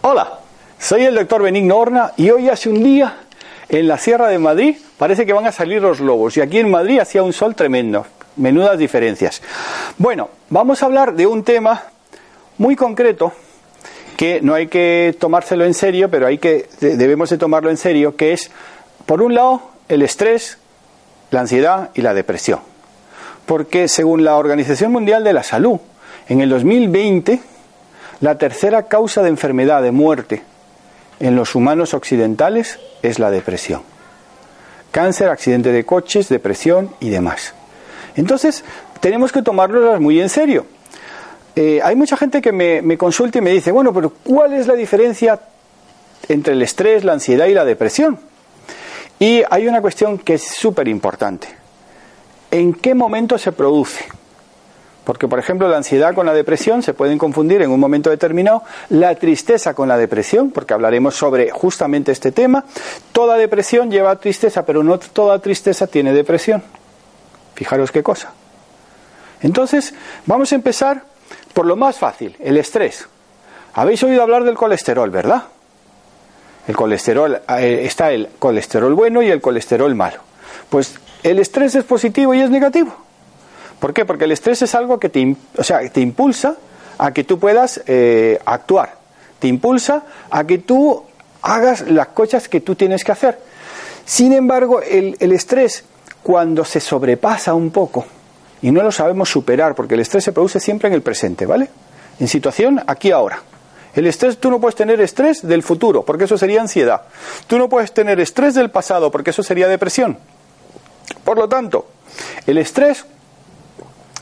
Hola, soy el doctor Benigno Horna y hoy hace un día en la Sierra de Madrid parece que van a salir los lobos y aquí en Madrid hacía un sol tremendo, menudas diferencias. Bueno, vamos a hablar de un tema muy concreto que no hay que tomárselo en serio, pero hay que debemos de tomarlo en serio, que es por un lado el estrés, la ansiedad y la depresión. Porque según la Organización Mundial de la Salud, en el 2020 la tercera causa de enfermedad de muerte en los humanos occidentales es la depresión. Cáncer, accidente de coches, depresión y demás. Entonces, tenemos que tomarlo muy en serio. Eh, hay mucha gente que me, me consulta y me dice, bueno, pero ¿cuál es la diferencia entre el estrés, la ansiedad y la depresión? Y hay una cuestión que es súper importante. ¿En qué momento se produce? Porque, por ejemplo, la ansiedad con la depresión se pueden confundir en un momento determinado, la tristeza con la depresión, porque hablaremos sobre justamente este tema. Toda depresión lleva tristeza, pero no toda tristeza tiene depresión. Fijaros qué cosa. Entonces, vamos a empezar por lo más fácil, el estrés. Habéis oído hablar del colesterol, ¿verdad? El colesterol, eh, está el colesterol bueno y el colesterol malo. Pues el estrés es positivo y es negativo. ¿Por qué? Porque el estrés es algo que te, o sea, te impulsa a que tú puedas eh, actuar, te impulsa a que tú hagas las cosas que tú tienes que hacer. Sin embargo, el, el estrés, cuando se sobrepasa un poco y no lo sabemos superar, porque el estrés se produce siempre en el presente, ¿vale? En situación aquí ahora. El estrés, tú no puedes tener estrés del futuro, porque eso sería ansiedad. Tú no puedes tener estrés del pasado, porque eso sería depresión. Por lo tanto, el estrés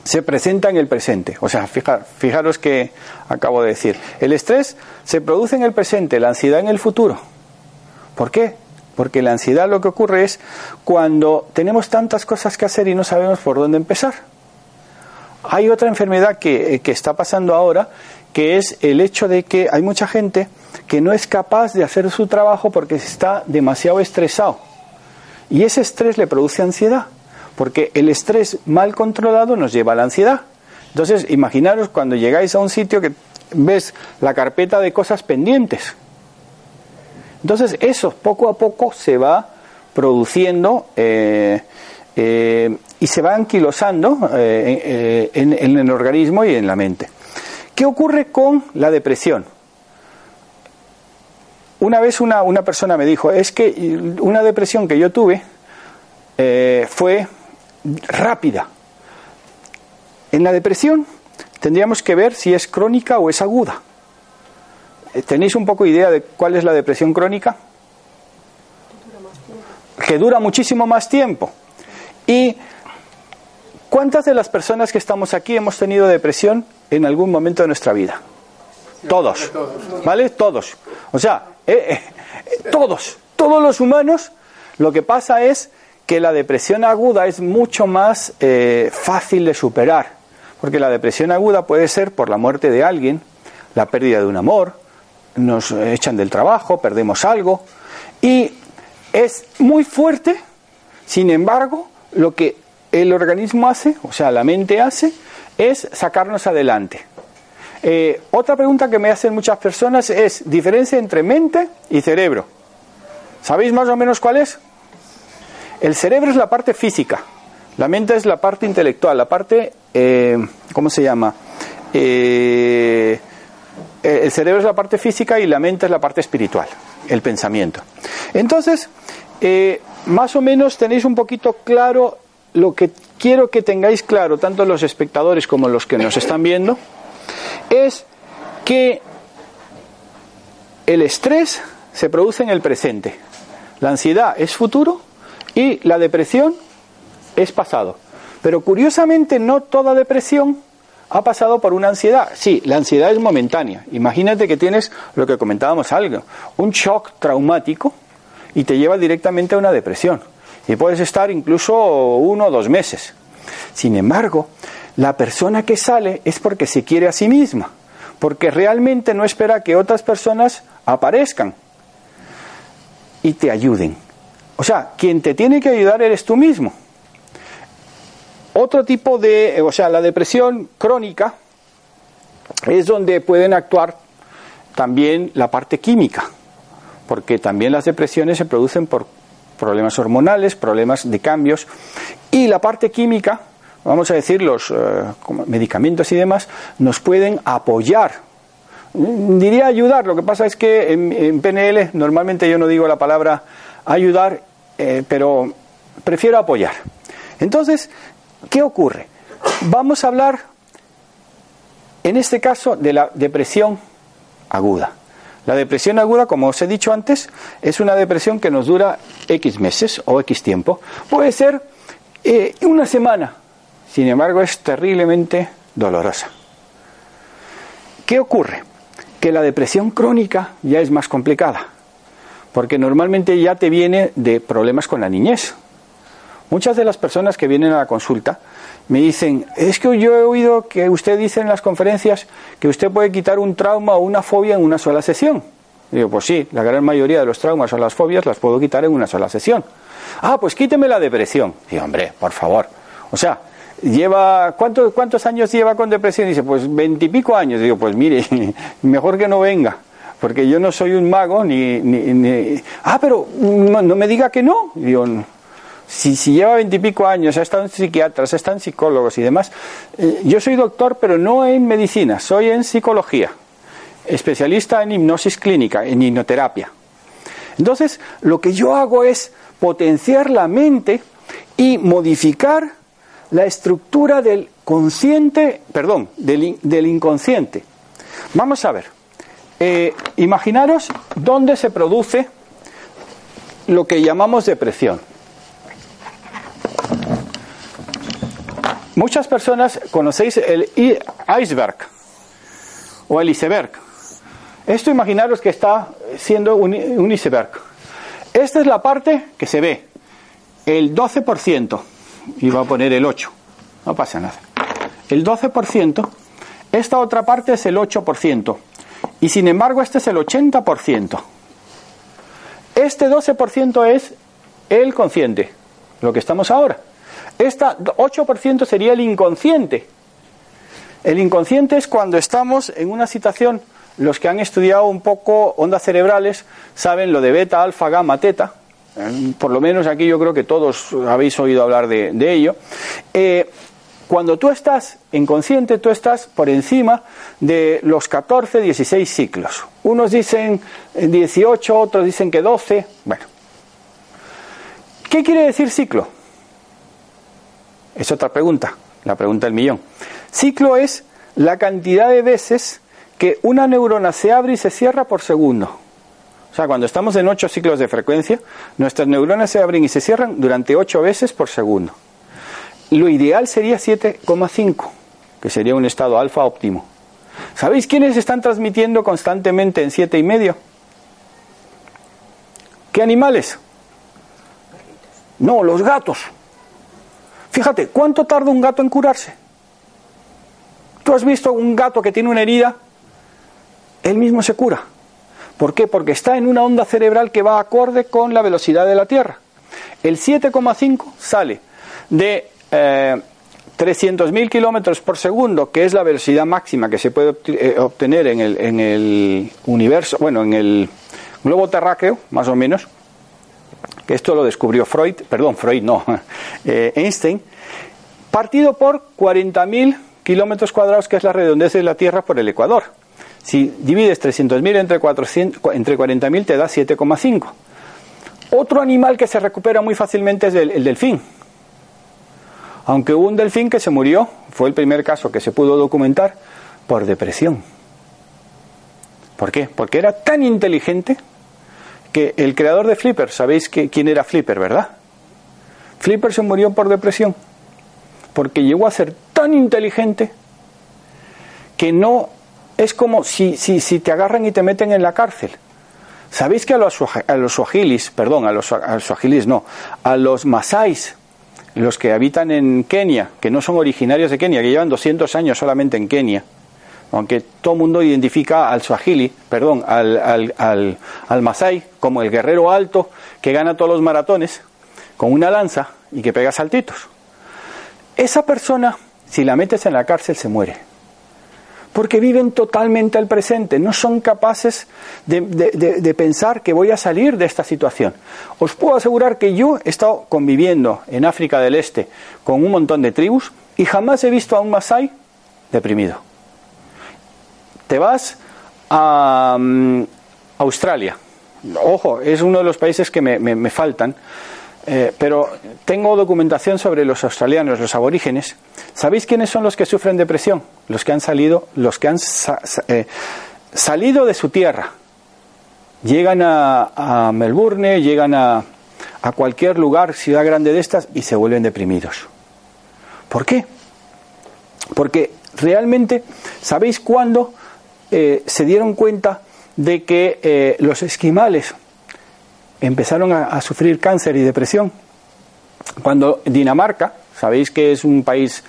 se presenta en el presente. O sea, fijaros que acabo de decir. El estrés se produce en el presente, la ansiedad en el futuro. ¿Por qué? Porque la ansiedad lo que ocurre es cuando tenemos tantas cosas que hacer y no sabemos por dónde empezar. Hay otra enfermedad que, eh, que está pasando ahora, que es el hecho de que hay mucha gente que no es capaz de hacer su trabajo porque está demasiado estresado. Y ese estrés le produce ansiedad porque el estrés mal controlado nos lleva a la ansiedad. Entonces, imaginaros cuando llegáis a un sitio que ves la carpeta de cosas pendientes. Entonces, eso poco a poco se va produciendo eh, eh, y se va anquilosando eh, en, en el organismo y en la mente. ¿Qué ocurre con la depresión? Una vez una, una, persona me dijo, es que una depresión que yo tuve fue rápida. En la depresión tendríamos que ver si es crónica o es aguda. Eh, ¿Tenéis un poco idea de cuál es la depresión crónica? Que dura muchísimo más tiempo. ¿Y cuántas de las personas que estamos aquí hemos tenido depresión en algún momento de nuestra vida? Todos. ¿Vale? Todos. O sea, eh, eh, todos. Todos los humanos. Lo que pasa es que la depresión aguda es mucho más eh, fácil de superar, porque la depresión aguda puede ser por la muerte de alguien, la pérdida de un amor, nos echan del trabajo, perdemos algo, y es muy fuerte, sin embargo, lo que el organismo hace, o sea, la mente hace, es sacarnos adelante. Eh, otra pregunta que me hacen muchas personas es diferencia entre mente y cerebro. ¿Sabéis más o menos cuál es? El cerebro es la parte física, la mente es la parte intelectual, la parte, eh, ¿cómo se llama? Eh, el cerebro es la parte física y la mente es la parte espiritual, el pensamiento. Entonces, más o menos tenéis un poquito claro lo que quiero que tengáis claro, tanto los espectadores como los que nos están viendo, es que el estrés se produce en el presente, la ansiedad es futuro y la depresión es pasado. Pero curiosamente no toda depresión ha pasado por una ansiedad. Sí, la ansiedad es momentánea. Imagínate que tienes lo que comentábamos algo, un shock traumático y te lleva directamente a una depresión. Y puedes estar incluso uno o dos meses. Sin embargo, la persona que sale es porque se quiere a sí misma, porque realmente no espera que otras personas aparezcan y te ayuden. O sea, quien te tiene que ayudar eres tú mismo. Otro tipo de, o sea, la depresión crónica es donde pueden actuar también la parte química, porque también las depresiones se producen por problemas hormonales, problemas de cambios, y la parte química, vamos a decir, los eh, medicamentos y demás, nos pueden apoyar. Diría ayudar, lo que pasa es que en, PNL normalmente yo no digo la palabra ayudar, eh, pero prefiero apoyar. Entonces, ¿qué ocurre? Vamos a hablar, en este caso, de la depresión aguda. La depresión aguda, como os he dicho antes, es una depresión que nos dura X meses o X tiempo. Puede ser eh, una semana, sin embargo es terriblemente dolorosa. ¿Qué ocurre? Que la depresión crónica ya es más complicada, porque normalmente ya te viene de problemas con la niñez. Muchas de las personas que vienen a la consulta me dicen, es que yo he oído que usted dice en las conferencias que usted puede quitar un trauma o una fobia en una sola sesión. digo, pues sí, la gran mayoría de los traumas o las fobias las puedo quitar en una sola sesión. Ah, pues quíteme la depresión. Digo, hombre, por favor. O sea, lleva ¿cuántos, ¿cuántos años lleva con depresión? Dice, pues veintipico años. Digo, pues mire, mejor que no venga, porque yo no soy un mago ni... ni, Ah, pero no, no, me diga que no. Digo, si, lleva veintipico años, ha estado en psiquiatras, ha estado en psicólogos y demás, eh, yo soy doctor, pero no en medicina, soy en psicología, especialista en hipnosis clínica, en hipnoterapia. Entonces, lo que yo hago es potenciar la mente y modificar la estructura del consciente, perdón, del, inconsciente. Vamos a ver, eh, imaginaros dónde se produce lo que llamamos depresión. Muchas personas conocéis el iceberg o el iceberg. Esto imaginaros que está siendo un, iceberg. Esta es la parte que se ve, el 12%, y va a poner el 8, no pasa nada. El 12%, esta otra parte es el 8%, y sin embargo este es el 80%. Este 12% es el consciente, lo que estamos ahora. Este 8% sería el inconsciente. El inconsciente es cuando estamos en una situación, los que han estudiado un poco ondas cerebrales saben lo de beta, alfa, gamma, teta. Eh, por lo menos aquí yo creo que todos habéis oído hablar de, ello. Eh, cuando tú estás inconsciente, tú estás por encima de los 14, 16 ciclos. Unos dicen 18, otros dicen que 12. Bueno. ¿Qué quiere decir ciclo? Es otra pregunta, la pregunta del millón. Ciclo es la cantidad de veces que una neurona se abre y se cierra por segundo. O sea, cuando estamos en 8 ciclos de frecuencia, nuestras neuronas se abren y se cierran durante 8 veces por segundo. Lo ideal sería 7,5, que sería un estado alfa óptimo. ¿Sabéis quiénes están transmitiendo constantemente en 7,5? ¿Qué animales? No, los gatos. Fíjate, ¿cuánto tarda un gato en curarse? ¿Tú has visto un gato que tiene una herida? Él mismo se cura. ¿Por qué? Porque está en una onda cerebral que va acorde con la velocidad de la Tierra. El 7,5 sale de eh, 300.000 kilómetros por segundo, que es la velocidad máxima que se puede eh, obtener en el, en el universo, bueno, en el globo terráqueo, más o menos, esto lo descubrió Freud, perdón, Freud no, eh, Einstein, partido por 40.000 kilómetros cuadrados, que es la redondez de la Tierra por el Ecuador. Si divides 300.000 entre, entre 40.000 te da 7,5. Otro animal que se recupera muy fácilmente es el, el delfín. Aunque hubo un delfín que se murió, fue el primer caso que se pudo documentar, por depresión. ¿Por qué? Porque era tan inteligente que el creador de Flipper, sabéis que, quién era Flipper, ¿verdad? Flipper se murió por depresión, porque llegó a ser tan inteligente que no es como si, si, si te agarran y te meten en la cárcel. ¿Sabéis que a los, a los suajilis, perdón, a los, a suajilis no, a los masáis, los que habitan en Kenia, que no son originarios de Kenia, que llevan 200 años solamente en Kenia, aunque todo el mundo identifica al Swahili, perdón, al, al, al, Masai como el guerrero alto que gana todos los maratones con una lanza y que pega saltitos. esa persona, si la metes en la cárcel, se muere. Porque viven totalmente al presente, no son capaces de, de, pensar que voy a salir de esta situación. Os puedo asegurar que yo he estado conviviendo en África del Este con un montón de tribus y jamás he visto a un Masai deprimido. Te vas a mm, Australia, ojo, es uno de los países que me, faltan, eh, pero tengo documentación sobre los australianos, los aborígenes. ¿Sabéis quiénes son los que sufren depresión? Los que han salido, los que han eh, salido de su tierra. Llegan a, Melbourne, llegan a, cualquier lugar, ciudad grande de estas, y se vuelven deprimidos. ¿Por qué? Porque realmente, ¿sabéis cuándo eh, se dieron cuenta de que eh, los esquimales empezaron a, sufrir cáncer y depresión. Cuando Dinamarca, sabéis que es un país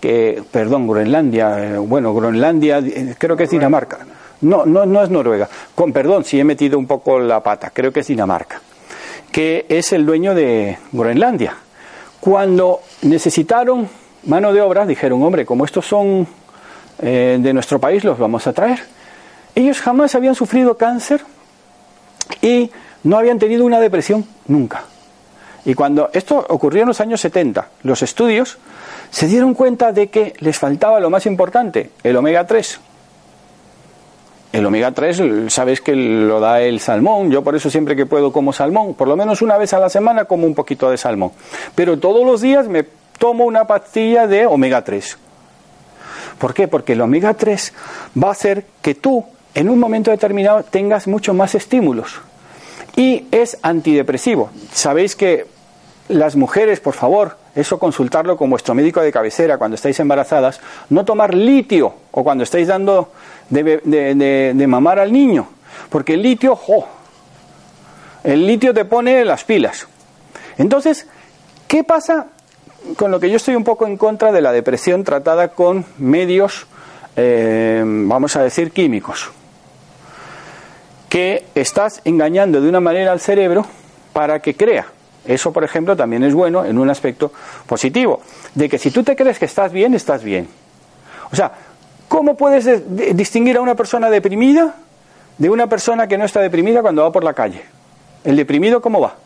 que, perdón, Groenlandia, eh, bueno, Groenlandia, creo que es Dinamarca. No, no, no es Noruega. Con perdón si he metido un poco la pata, creo que es Dinamarca, que es el dueño de Groenlandia. Cuando necesitaron mano de obra, dijeron, hombre, como estos son de nuestro país, los vamos a traer. Ellos jamás habían sufrido cáncer y no habían tenido una depresión nunca. Y cuando esto ocurrió en los años 70, los estudios se dieron cuenta de que les faltaba lo más importante, el omega 3. El omega 3, sabes que lo da el salmón, yo por eso siempre que puedo como salmón, por lo menos una vez a la semana como un poquito de salmón. Pero todos los días me tomo una pastilla de omega 3. ¿Por qué? Porque el omega 3 va a hacer que tú en un momento determinado tengas mucho más estímulos. Y es antidepresivo. Sabéis que las mujeres, por favor, eso consultarlo con vuestro médico de cabecera cuando estáis embarazadas, no tomar litio o cuando estáis dando de, mamar al niño, porque el litio, ¡jo! el litio te pone las pilas. Entonces, ¿qué pasa con lo que yo estoy un poco en contra de la depresión tratada con medios, eh, vamos a decir, químicos? que estás engañando de una manera al cerebro para que crea. Eso, por ejemplo, también es bueno en un aspecto positivo, de que si tú te crees que estás bien, estás bien. O sea, ¿cómo puedes distinguir a una persona deprimida de una persona que no está deprimida cuando va por la calle? ¿El deprimido cómo va?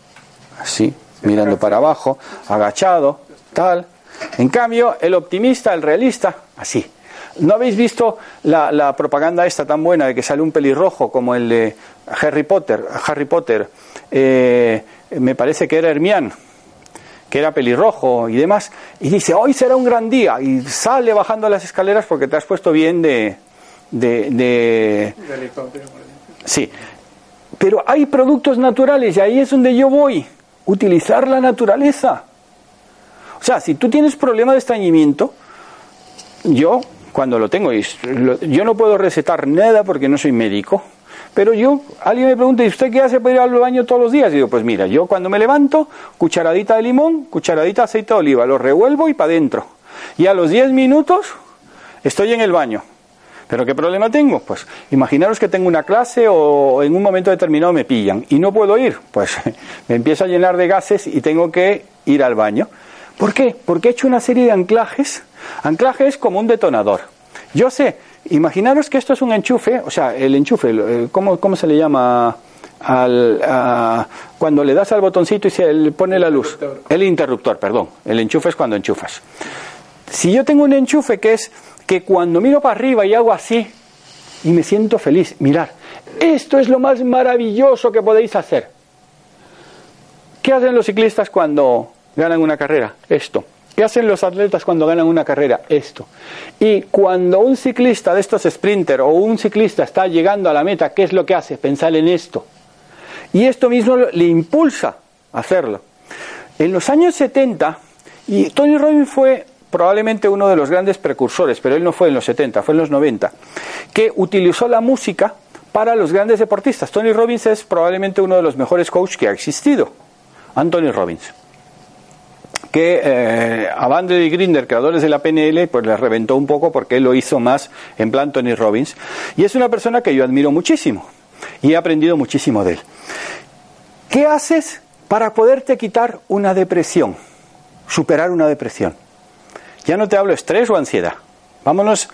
Así, mirando para abajo, agachado, tal. En cambio, el optimista, el realista, así, ¿No habéis visto la, propaganda esta tan buena de que sale un pelirrojo como el de Harry Potter? Harry Potter, eh, me parece que era Hermione, que era pelirrojo y demás, y dice, hoy será un gran día, y sale bajando las escaleras porque te has puesto bien de... de, de... Sí, pero hay productos naturales y ahí es donde yo voy, utilizar la naturaleza. O sea, si tú tienes problema de estreñimiento, yo cuando lo tengo. yo no puedo recetar nada porque no soy médico. Pero yo, alguien me pregunta, ¿y usted qué hace para ir al baño todos los días? Y digo, pues mira, yo cuando me levanto, cucharadita de limón, cucharadita de aceite de oliva, lo revuelvo y para adentro. Y a los 10 minutos estoy en el baño. ¿Pero qué problema tengo? Pues imaginaros que tengo una clase o en un momento determinado me pillan y no puedo ir. Pues me empiezo a llenar de gases y tengo que ir al baño. ¿Por qué? Porque he hecho una serie de anclajes. Anclaje es como un detonador. Yo sé, imaginaros que esto es un enchufe, o sea, el enchufe, ¿cómo, cómo se le llama? Al, cuando le das al botoncito y se le pone la luz. El interruptor, perdón. El enchufe es cuando enchufas. Si yo tengo un enchufe que es que cuando miro para arriba y hago así y me siento feliz, mirar, esto es lo más maravilloso que podéis hacer. ¿Qué hacen los ciclistas cuando ganan una carrera? Esto. ¿Qué hacen los atletas cuando ganan una carrera? Esto. Y cuando un ciclista de estos sprinter o un ciclista está llegando a la meta, ¿qué es lo que hace? Pensar en esto. Y esto mismo le impulsa a hacerlo. En los años 70, y Tony Robbins fue probablemente uno de los grandes precursores, pero él no fue en los 70, fue en los 90, que utilizó la música para los grandes deportistas. Tony Robbins es probablemente uno de los mejores coaches que ha existido. Anthony Robbins que eh, a Bandler y Grinder, creadores de la PNL, pues les reventó un poco porque él lo hizo más en plan Tony Robbins. Y es una persona que yo admiro muchísimo y he aprendido muchísimo de él. ¿Qué haces para poderte quitar una depresión, superar una depresión? Ya no te hablo estrés o ansiedad. Vámonos.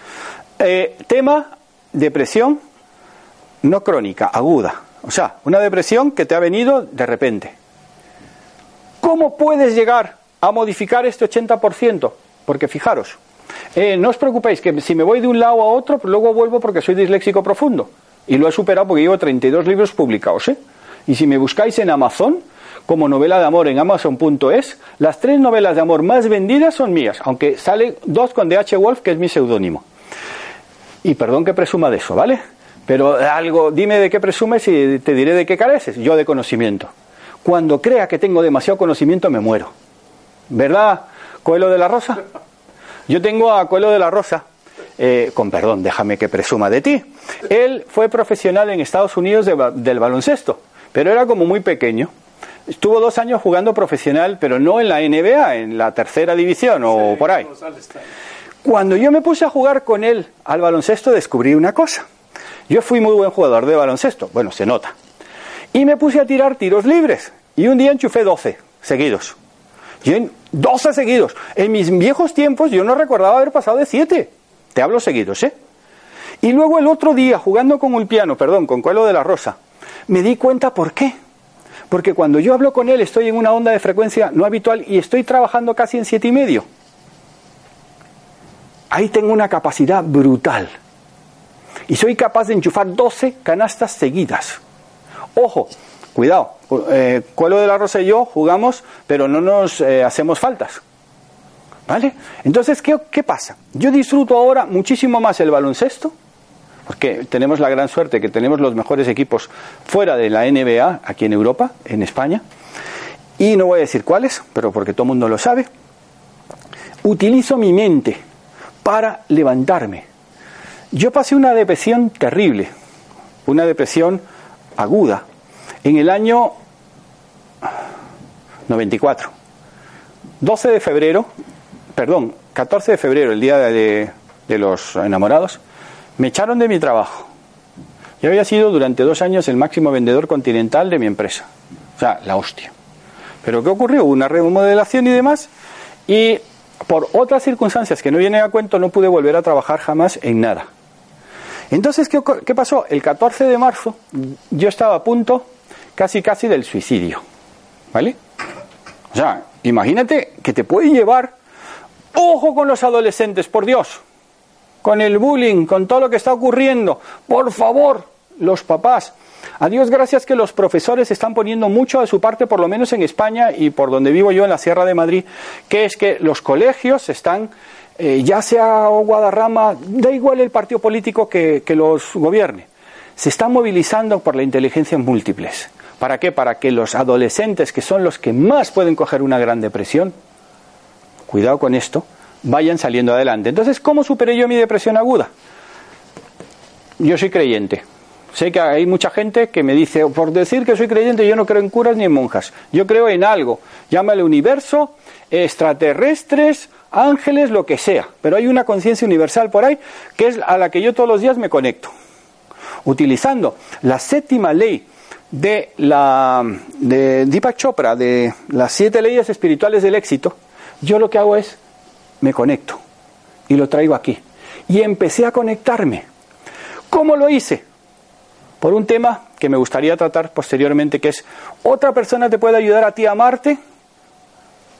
Eh, tema, depresión no crónica, aguda. O sea, una depresión que te ha venido de repente. ¿Cómo puedes llegar a modificar este 80%? Porque fijaros, eh, no os preocupéis que si me voy de un lado a otro, luego vuelvo porque soy disléxico profundo. Y lo he superado porque llevo 32 libros publicados. ¿eh? Y si me buscáis en Amazon, como novela de amor en Amazon.es, las tres novelas de amor más vendidas son mías, aunque sale dos con DH Wolf, que es mi seudónimo. Y perdón que presuma de eso, ¿vale? Pero algo, dime de qué presumes y te diré de qué careces. Yo de conocimiento. Cuando crea que tengo demasiado conocimiento me muero. ¿Verdad, Coelho de la Rosa? Yo tengo a Coelho de la Rosa, eh, con perdón, déjame que presuma de ti. Él fue profesional en Estados Unidos del baloncesto, pero era como muy pequeño. Estuvo dos años jugando profesional, pero no en la NBA, en la tercera división o por ahí. Cuando yo me puse a jugar con él al baloncesto descubrí una cosa. Yo fui muy buen jugador de baloncesto, bueno, se nota. Y me puse a tirar tiros libres. Y un día enchufé 12 seguidos. Yo en 12 seguidos. En mis viejos tiempos yo no recordaba haber pasado de 7. Te hablo seguidos, ¿eh? Y luego el otro día, jugando con el piano, perdón, con Cuelo de la Rosa, me di cuenta por qué. Porque cuando yo hablo con él estoy en una onda de frecuencia no habitual y estoy trabajando casi en siete y medio. Ahí tengo una capacidad brutal. Y soy capaz de enchufar 12 canastas seguidas. Ojo, cuidado, eh, Cuelo de la Rosa y yo jugamos, pero no nos eh, hacemos faltas. ¿Vale? Entonces, ¿qué, ¿qué pasa? Yo disfruto ahora muchísimo más el baloncesto porque tenemos la gran suerte que tenemos los mejores equipos fuera de la NBA, aquí en Europa, en España, y no voy a decir cuáles, pero porque todo el mundo lo sabe, utilizo mi mente para levantarme. Yo pasé una depresión terrible, una depresión aguda, en el año 94. 12 de febrero, perdón, 14 de febrero, el día de, los enamorados, me echaron de mi trabajo. Yo había sido durante dos años el máximo vendedor continental de mi empresa. O sea, la hostia. Pero ¿qué ocurrió? Una remodelación y demás. Y por otras circunstancias que no vienen a cuento, no pude volver a trabajar jamás en nada. Entonces, ¿qué, ¿qué, pasó? El 14 de marzo yo estaba a punto casi casi del suicidio. ¿Vale? O sea, imagínate que te puede llevar, ojo con los adolescentes, por Dios, con el bullying, con todo lo que está ocurriendo. Por favor, los papás. A Dios gracias que los profesores están poniendo mucho de su parte, por lo menos en España y por donde vivo yo, en la Sierra de Madrid, que es que los colegios están, eh, ya sea Guadarrama, da igual el partido político que, que los gobierne, se están movilizando por la inteligencia múltiples. ¿Para qué? Para que los adolescentes, que son los que más pueden coger una gran depresión, cuidado con esto, vayan saliendo adelante. Entonces, ¿cómo superé yo mi depresión aguda? Yo soy creyente. Sé que hay mucha gente que me dice, por decir que soy creyente, yo no creo en curas ni en monjas. Yo creo en algo. Llámale universo, extraterrestres, ángeles, lo que sea. Pero hay una conciencia universal por ahí que es a la que yo todos los días me conecto. Utilizando la séptima ley de la de Deepak Chopra, de las siete leyes espirituales del éxito, yo lo que hago es me conecto y lo traigo aquí. Y empecé a conectarme. ¿Cómo lo hice? Por un tema que me gustaría tratar posteriormente, que es, ¿otra persona te puede ayudar a ti a amarte?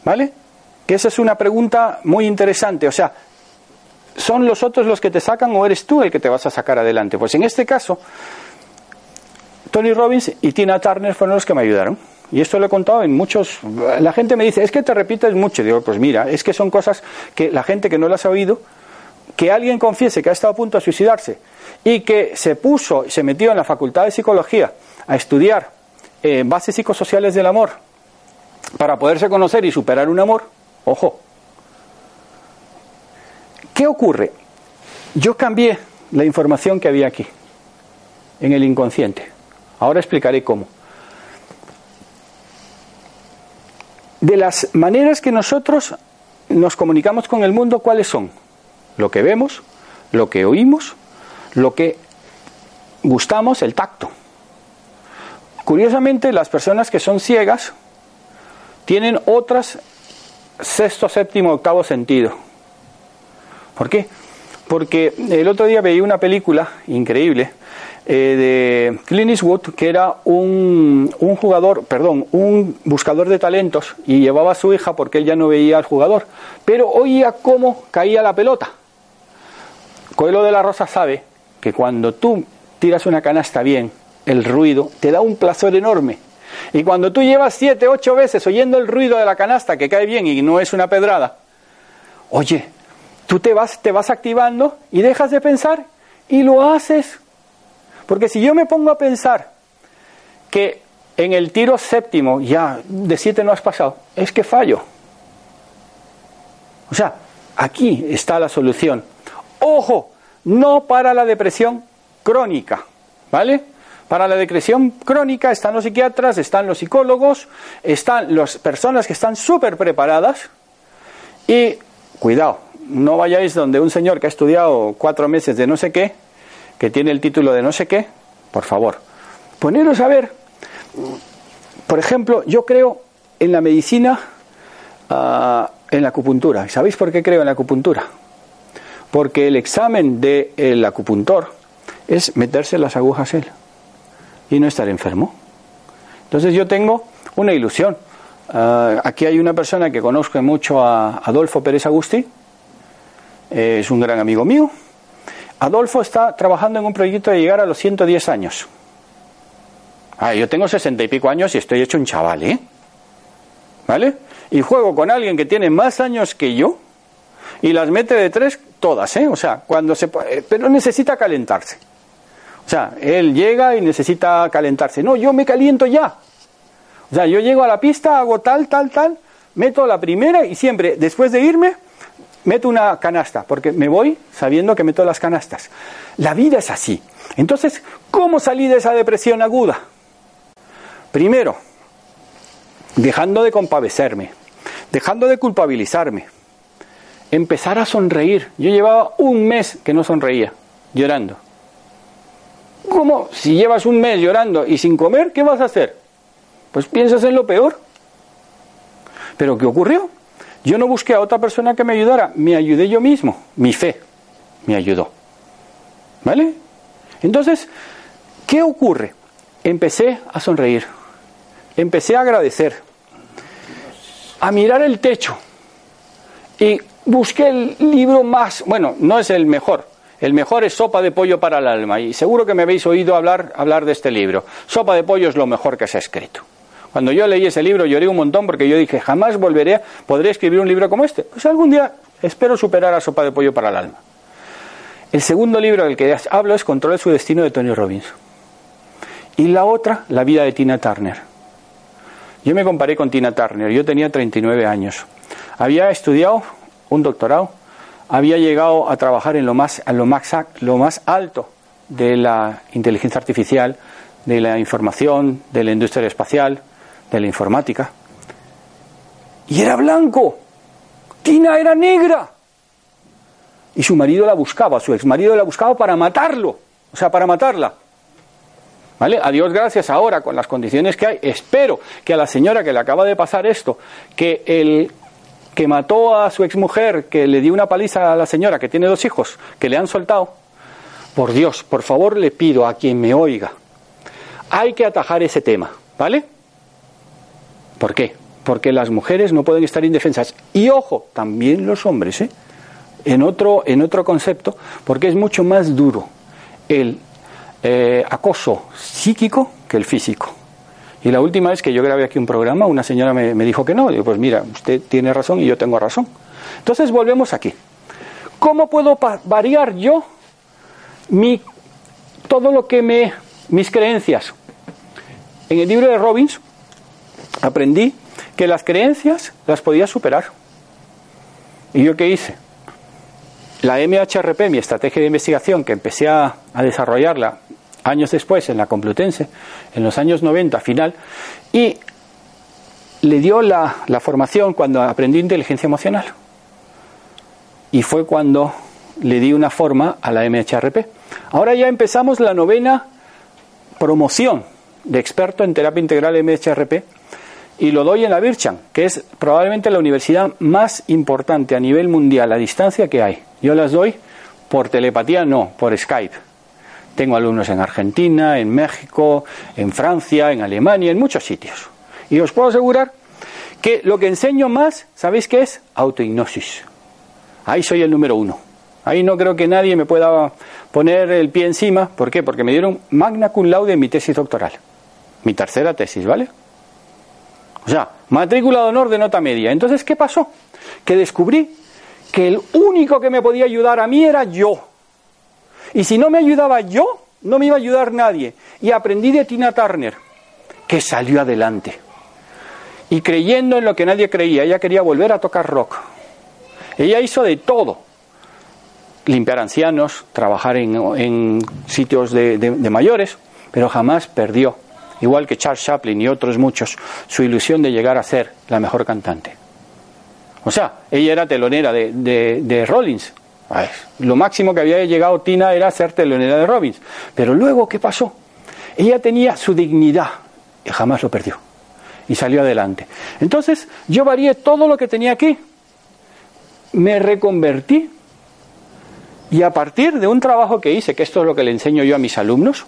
¿Vale? Que esa es una pregunta muy interesante. O sea, ¿son los otros los que te sacan o eres tú el que te vas a sacar adelante? Pues en este caso, Tony Robbins y Tina Turner fueron los que me ayudaron. Y esto lo he contado en muchos. La gente me dice, es que te repites mucho. digo, pues mira, es que son cosas que la gente que no las ha oído, que alguien confiese que ha estado a punto de suicidarse y que se puso, se metió en la facultad de psicología a estudiar eh, bases psicosociales del amor para poderse conocer y superar un amor, ojo. ¿Qué ocurre? Yo cambié la información que había aquí, en el inconsciente. Ahora explicaré cómo. de las maneras que nosotros nos comunicamos con el mundo, ¿cuáles son? Lo que vemos, lo que oímos, lo que gustamos, el tacto. Curiosamente, las personas que son ciegas tienen otras sexto, séptimo, octavo sentido. ¿Por qué? Porque el otro día veía una película increíble eh, de Clint Eastwood, que era un, un, jugador, perdón, un buscador de talentos y llevaba a su hija porque él ya no veía al jugador, pero oía cómo caía la pelota. Coelho de la Rosa sabe que cuando tú tiras una canasta bien, el ruido te da un placer enorme. Y cuando tú llevas siete, ocho veces oyendo el ruido de la canasta que cae bien y no es una pedrada, oye, tú te vas, te vas activando y dejas de pensar y lo haces. Porque si yo me pongo a pensar que en el tiro séptimo ya de siete no has pasado, es que fallo. O sea, aquí está la solución. Ojo, no para la depresión crónica, ¿vale? Para la depresión crónica están los psiquiatras, están los psicólogos, están las personas que están súper preparadas y cuidado, no vayáis donde un señor que ha estudiado cuatro meses de no sé qué, que tiene el título de no sé qué, por favor, poneros a ver, por ejemplo, yo creo en la medicina, uh, en la acupuntura. ¿Sabéis por qué creo en la acupuntura? Porque el examen del acupuntor es meterse las agujas él y no estar enfermo. Entonces yo tengo una ilusión. Uh, aquí hay una persona que conozco mucho a Adolfo Pérez Agustí, eh, es un gran amigo mío. Adolfo está trabajando en un proyecto de llegar a los 110 años. Ah, yo tengo sesenta y pico años y estoy hecho un chaval, ¿eh? ¿Vale? Y juego con alguien que tiene más años que yo y las mete de tres todas, ¿eh? O sea, cuando se eh, pero necesita calentarse. O sea, él llega y necesita calentarse. No, yo me caliento ya. O sea, yo llego a la pista, hago tal, tal, tal, meto la primera y siempre, después de irme, meto una canasta, porque me voy sabiendo que meto las canastas. La vida es así. Entonces, ¿cómo salí de esa depresión aguda? Primero, dejando de compadecerme, dejando de culpabilizarme, empezar a sonreír. Yo llevaba un mes que no sonreía, llorando. ¿Cómo? Si llevas un mes llorando y sin comer, ¿qué vas a hacer? Pues piensas en lo peor. Pero ¿qué ocurrió? Yo no busqué a otra persona que me ayudara, me ayudé yo mismo, mi fe me ayudó. ¿Vale? Entonces, ¿qué ocurre? Empecé a sonreír, empecé a agradecer, a mirar el techo y busqué el libro más, bueno, no es el mejor, el mejor es Sopa de Pollo para el Alma y seguro que me habéis oído hablar, hablar de este libro. Sopa de Pollo es lo mejor que se ha escrito. Cuando yo leí ese libro lloré un montón porque yo dije, jamás volveré, podré escribir un libro como este. Pues algún día espero superar a Sopa de Pollo para el Alma. El segundo libro del que hablo es Control de su destino de Tony Robbins. Y la otra, La vida de Tina Turner. Yo me comparé con Tina Turner, yo tenía 39 años. Había estudiado un doctorado, había llegado a trabajar en lo más, en lo más, lo más alto de la inteligencia artificial, de la información, de la industria espacial, de la informática. Y era blanco. Tina era negra. Y su marido la buscaba, su ex marido la buscaba para matarlo, o sea, para matarla. ¿Vale? A Dios gracias ahora, con las condiciones que hay, espero que a la señora que le acaba de pasar esto, que el que mató a su exmujer, que le dio una paliza a la señora que tiene dos hijos, que le han soltado, por Dios, por favor le pido a quien me oiga, hay que atajar ese tema, ¿vale? ¿Por qué? Porque las mujeres no pueden estar indefensas. Y ojo, también los hombres, ¿eh? En otro, en otro concepto, porque es mucho más duro el eh, acoso psíquico que el físico. Y la última vez que yo grabé aquí un programa, una señora me, me dijo que no. Digo, pues mira, usted tiene razón y yo tengo razón. Entonces volvemos aquí. ¿Cómo puedo variar yo mi, todo lo que me, mis creencias? En el libro de Robbins, aprendí que las creencias las podía superar. ¿Y yo qué hice? La MHRP, mi estrategia de investigación, que empecé a, desarrollarla años después en la Complutense, en los años 90 final, y le dio la, la formación cuando aprendí inteligencia emocional. Y fue cuando le di una forma a la MHRP. Ahora ya empezamos la novena promoción de experto en terapia integral MHRP y lo doy en la Bircham, que es probablemente la universidad más importante a nivel mundial a distancia que hay. Yo las doy por telepatía, no, por Skype. Tengo alumnos en Argentina, en México, en Francia, en Alemania, en muchos sitios. Y os puedo asegurar que lo que enseño más, ¿sabéis qué es? Autohipnosis. Ahí soy el número uno. Ahí no creo que nadie me pueda poner el pie encima. ¿Por qué? Porque me dieron magna cum laude en mi tesis doctoral. Mi tercera tesis, ¿vale? O sea, matrícula de honor de nota media. Entonces, ¿qué pasó? Que descubrí que el único que me podía ayudar a mí era yo. Y si no me ayudaba yo, no me iba a ayudar nadie. Y aprendí de Tina Turner, que salió adelante. Y creyendo en lo que nadie creía, ella quería volver a tocar rock. Ella hizo de todo. Limpiar ancianos, trabajar en, sitios de mayores, pero jamás perdió igual que Charles Chaplin y otros muchos, su ilusión de llegar a ser la mejor cantante. O sea, ella era telonera de, de, Rollins. lo máximo que había llegado Tina era ser telonera de Robbins. Pero luego, ¿qué pasó? Ella tenía su dignidad y jamás lo perdió. Y salió adelante. Entonces, yo varié todo lo que tenía aquí. Me reconvertí. Y a partir de un trabajo que hice, que esto es lo que le enseño yo a mis alumnos,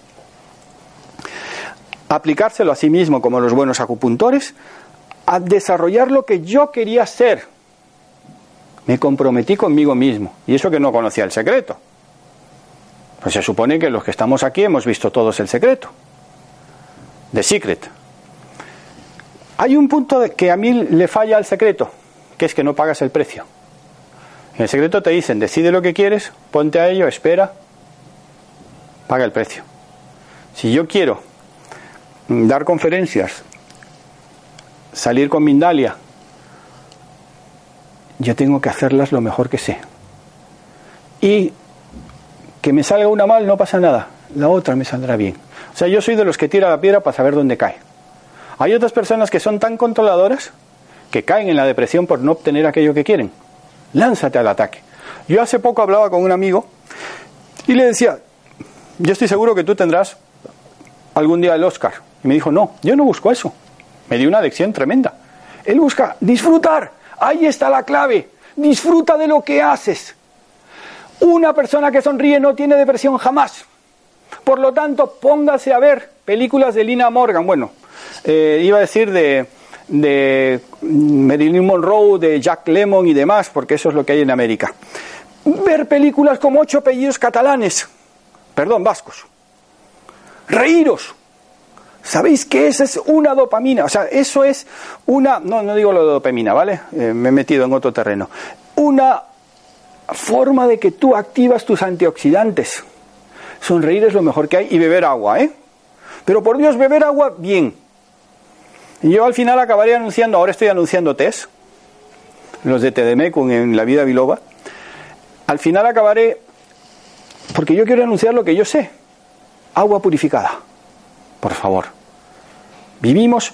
aplicárselo a sí mismo como los buenos acupuntores, a desarrollar lo que yo quería ser. Me comprometí conmigo mismo, y eso que no conocía el secreto. Pues se supone que los que estamos aquí hemos visto todos el secreto. The Secret. Hay un punto que a mí le falla al secreto, que es que no pagas el precio. En el secreto te dicen, decide lo que quieres, ponte a ello, espera, paga el precio. Si yo quiero dar conferencias, salir con Mindalia, yo tengo que hacerlas lo mejor que sé. Y que me salga una mal no pasa nada, la otra me saldrá bien. O sea, yo soy de los que tira la piedra para saber dónde cae. Hay otras personas que son tan controladoras que caen en la depresión por no obtener aquello que quieren. Lánzate al ataque. Yo hace poco hablaba con un amigo y le decía, yo estoy seguro que tú tendrás algún día el Oscar. Y me dijo, no, yo no busco eso. Me dio una lección tremenda. Él busca disfrutar. Ahí está la clave. Disfruta de lo que haces. Una persona que sonríe no tiene depresión jamás. Por lo tanto, póngase a ver películas de Lina Morgan. Bueno, eh, iba a decir de, de Marilyn Monroe, de Jack Lemmon y demás, porque eso es lo que hay en América. Ver películas como ocho apellidos catalanes, perdón, vascos. Reíros, ¿Sabéis que esa es una dopamina? O sea, eso es una, no, no digo lo de dopamina, ¿vale? Eh, me he metido en otro terreno. Una forma de que tú activas tus antioxidantes. Sonreír es lo mejor que hay y beber agua, ¿eh? Pero por Dios, beber agua bien. Yo al final acabaré anunciando, ahora estoy anunciando test, los de Tedemecum en la vida biloba. Al final acabaré, porque yo quiero anunciar lo que yo sé, agua purificada por favor. Vivimos,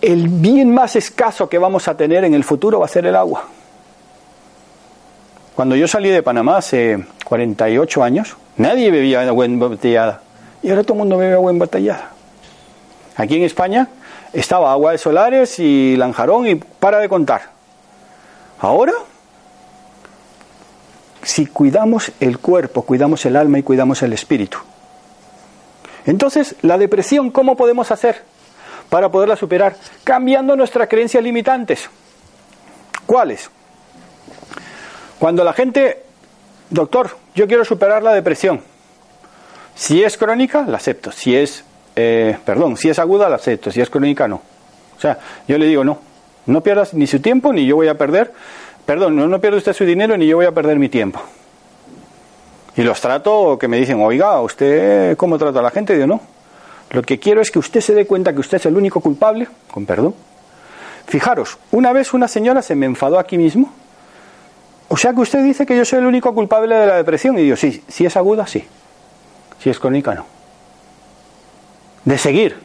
el bien más escaso que vamos a tener en el futuro va a ser el agua. Cuando yo salí de Panamá hace 48 años, nadie bebía agua embotellada. Y ahora todo el mundo bebe agua embotellada. Aquí en España estaba agua de solares y lanjarón y para de contar. Ahora, si cuidamos el cuerpo, cuidamos el alma y cuidamos el espíritu, entonces, la depresión, ¿cómo podemos hacer para poderla superar? Cambiando nuestras creencias limitantes. ¿Cuáles? Cuando la gente, doctor, yo quiero superar la depresión. Si es crónica, la acepto. Si es, eh, perdón, si es aguda, la acepto. Si es crónica, no. O sea, yo le digo, no, no pierdas ni su tiempo, ni yo voy a perder, perdón, no, no pierda usted su dinero, ni yo voy a perder mi tiempo. Y los trato que me dicen, oiga, ¿usted cómo trata a la gente? Digo, no. Lo que quiero es que usted se dé cuenta que usted es el único culpable, con perdón. Fijaros, una vez una señora se me enfadó aquí mismo. O sea que usted dice que yo soy el único culpable de la depresión. Y digo, sí, si es aguda, sí. Si es crónica, no. De seguir.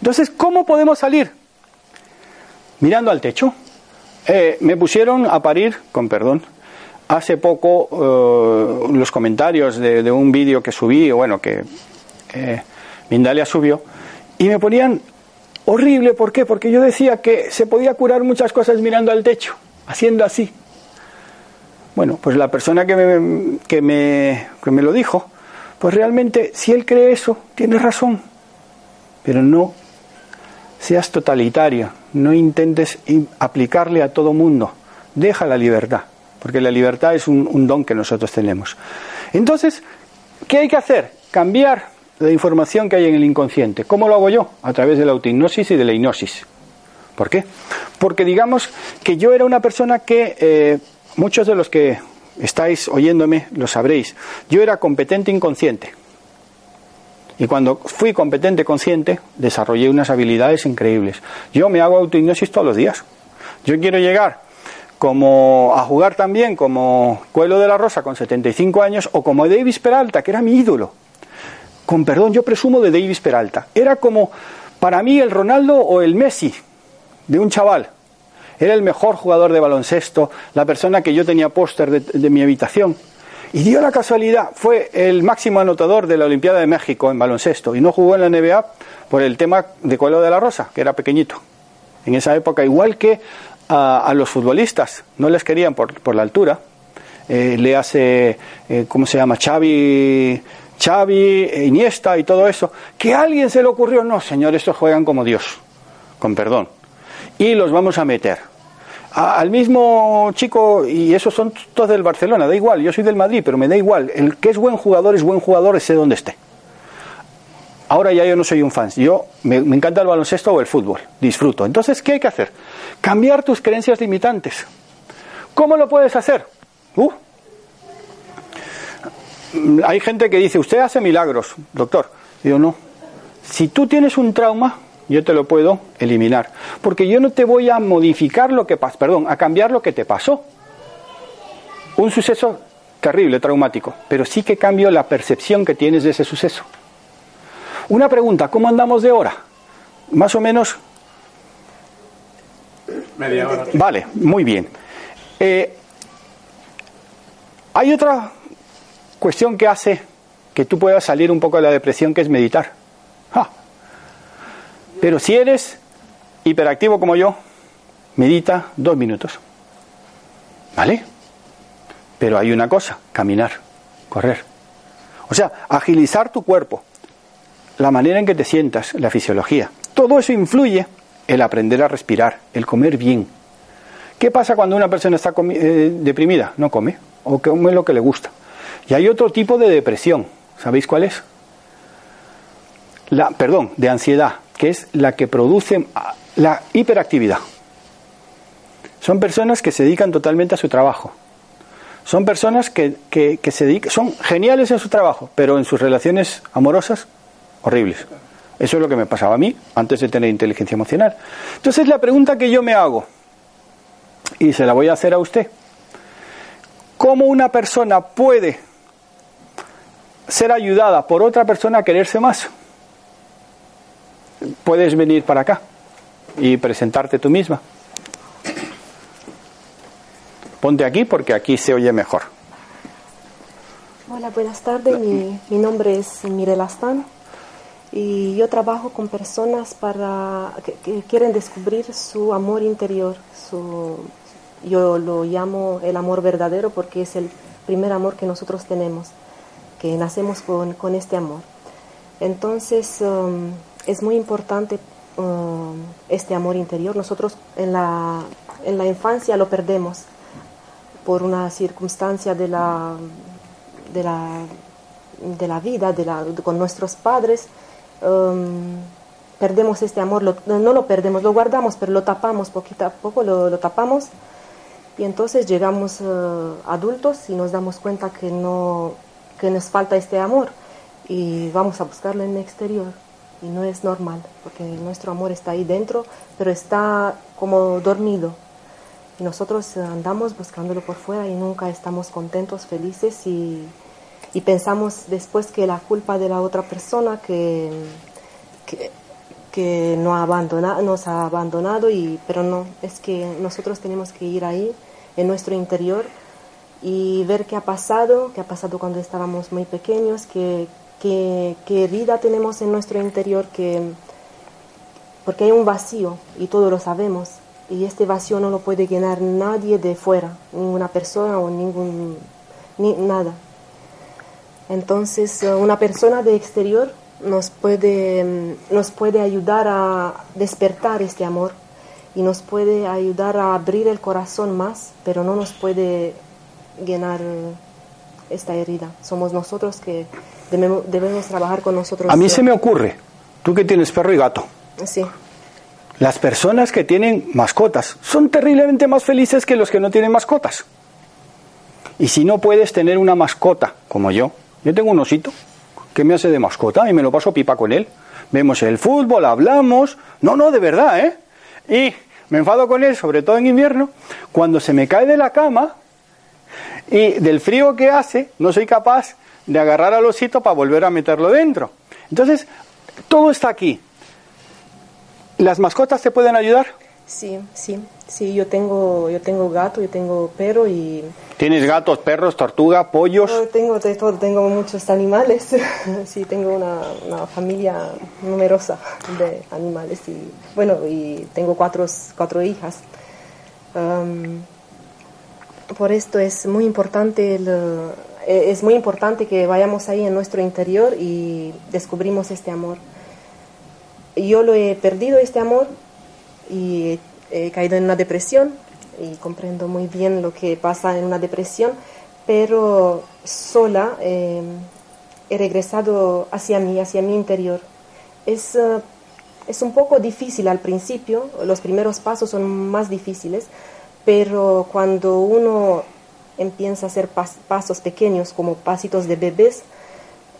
Entonces, ¿cómo podemos salir? Mirando al techo. Eh, me pusieron a parir, con perdón, hace poco eh, los comentarios de, un vídeo que subí, bueno, que eh, Mindalia subió, y me ponían Horrible, ¿por qué? Porque yo decía que se podía curar muchas cosas mirando al techo, haciendo así. Bueno, pues la persona que me, que me, que me lo dijo, pues realmente si él cree eso, tiene razón. Pero no seas totalitario, no intentes aplicarle a todo mundo, deja la libertad, porque la libertad es un, don que nosotros tenemos. Entonces, ¿qué hay que hacer? Cambiar la información que hay en el inconsciente. ¿Cómo lo hago yo? A través de la autohipnosis y de la hipnosis. ¿Por qué? Porque digamos que yo era una persona que, eh, muchos de los que estáis oyéndome lo sabréis, yo era competente inconsciente. Y cuando fui competente consciente, desarrollé unas habilidades increíbles. Yo me hago autohipnosis todos los días. Yo quiero llegar como a jugar también como Cuelo de la Rosa con 75 años o como Davis Peralta, que era mi ídolo con perdón, yo presumo de Davis Peralta. Era como para mí el Ronaldo o el Messi de un chaval. Era el mejor jugador de baloncesto, la persona que yo tenía póster de, mi habitación. Y dio la casualidad, fue el máximo anotador de la Olimpiada de México en baloncesto y no jugó en la NBA por el tema de Cuelo de la Rosa, que era pequeñito. En esa época, igual que a, los futbolistas, no les querían por, la altura. Eh, le hace, eh, ¿cómo se llama? Xavi Xavi, Iniesta y todo eso, que a alguien se le ocurrió, no, señor, estos juegan como Dios, con perdón, y los vamos a meter. al mismo chico, y esos son todos del Barcelona, da igual, yo soy del Madrid, pero me da igual, el que es buen jugador es buen jugador, sé dónde esté. Ahora ya yo no soy un fan, yo me, encanta el baloncesto o el fútbol, disfruto. Entonces, ¿qué hay que hacer? Cambiar tus creencias limitantes. ¿Cómo lo puedes hacer? Uh, hay gente que dice, usted hace milagros, doctor. Digo, no. Si tú tienes un trauma, yo te lo puedo eliminar. Porque yo no te voy a modificar lo que pasó, perdón, a cambiar lo que te pasó. Un suceso terrible, traumático, pero sí que cambio la percepción que tienes de ese suceso. Una pregunta, ¿cómo andamos de hora? Más o menos... Media hora. Vale, muy bien. Eh, hay otra cuestión que hace que tú puedas salir un poco de la depresión, que es meditar. Pero si eres hiperactivo como yo, medita dos minutos. ¿Vale? Pero hay una cosa, caminar, correr. O sea, agilizar tu cuerpo, la manera en que te sientas, la fisiología. Todo eso influye el aprender a respirar, el comer bien. ¿Qué pasa cuando una persona está eh, deprimida? No come, o come lo que le gusta. Y hay otro tipo de depresión, ¿sabéis cuál es? La, perdón, de ansiedad, que es la que produce la hiperactividad. Son personas que se dedican totalmente a su trabajo. Son personas que, que, se dedican, son geniales en su trabajo, pero en sus relaciones amorosas, horribles. Eso es lo que me pasaba a mí antes de tener inteligencia emocional. Entonces la pregunta que yo me hago, y se la voy a hacer a usted, ¿cómo una persona puede ser ayudada por otra persona a quererse más. Puedes venir para acá y presentarte tú misma. Ponte aquí porque aquí se oye mejor. Hola, buenas tardes. Mi, nombre es Mirela Astan y yo trabajo con personas para que, quieren descubrir su amor interior. Su, yo lo llamo el amor verdadero porque es el primer amor que nosotros tenemos que nacemos con, con este amor. Entonces um, es muy importante um, este amor interior. Nosotros en la, en la infancia lo perdemos por una circunstancia de la, de la, de la vida, de la, con nuestros padres. Um, perdemos este amor, no lo perdemos, lo guardamos, pero lo tapamos poquito a poco, lo, lo tapamos. Y entonces llegamos uh, adultos y nos damos cuenta que no, que nos falta este amor y vamos a buscarlo en el exterior. Y no es normal, porque nuestro amor está ahí dentro, pero está como dormido. Y nosotros andamos buscándolo por fuera y nunca estamos contentos, felices y, y pensamos después que la culpa de la otra persona que, que, que no ha abandonado, nos ha abandonado, y, pero no, es que nosotros tenemos que ir ahí en nuestro interior y ver qué ha pasado, qué ha pasado cuando estábamos muy pequeños, qué, qué, qué herida tenemos en nuestro interior, que, porque hay un vacío y todos lo sabemos. Y este vacío no lo puede llenar nadie de fuera, ninguna persona o ningún ni nada. Entonces, eh, una persona de exterior nos puede, mm, nos puede ayudar a despertar este amor y nos puede ayudar a abrir el corazón más, pero no nos puede llenar esta herida. Somos nosotros que debemos, debemos trabajar con nosotros. A mí se me ocurre, tú que tienes perro y gato, Sí, las personas que tienen mascotas son terriblemente más felices que los que no tienen mascotas. Y si no puedes tener una mascota como yo, yo tengo un osito que me hace de mascota y me lo paso pipa con él. Vemos el fútbol, hablamos. No, no, de verdad, ¿eh? Y me enfado con él, sobre todo en invierno, cuando se me cae de la cama y del frío que hace, no soy capaz de agarrar al osito para volver a meterlo dentro. Entonces, todo está aquí. ¿Las mascotas te pueden ayudar? sí, sí. Sí, yo tengo, yo tengo gato, yo tengo perro y ¿Tienes gatos, perros, tortuga, pollos? yo tengo tengo muchos animales. sí, tengo una, familia numerosa de animales y bueno, y tengo cuatro, cuatro hijas. Por esto es muy importante el, eh, es muy importante que vayamos ahí en nuestro interior y descubrimos este amor. Yo lo he perdido este amor y he caído en una depresión y comprendo muy bien lo que pasa en una depresión, pero sola eh, he regresado hacia mí, hacia mi interior. Es, eh, es un poco difícil al principio, los primeros pasos son más difíciles, pero cuando uno empieza a hacer pas- pasos pequeños como pasitos de bebés,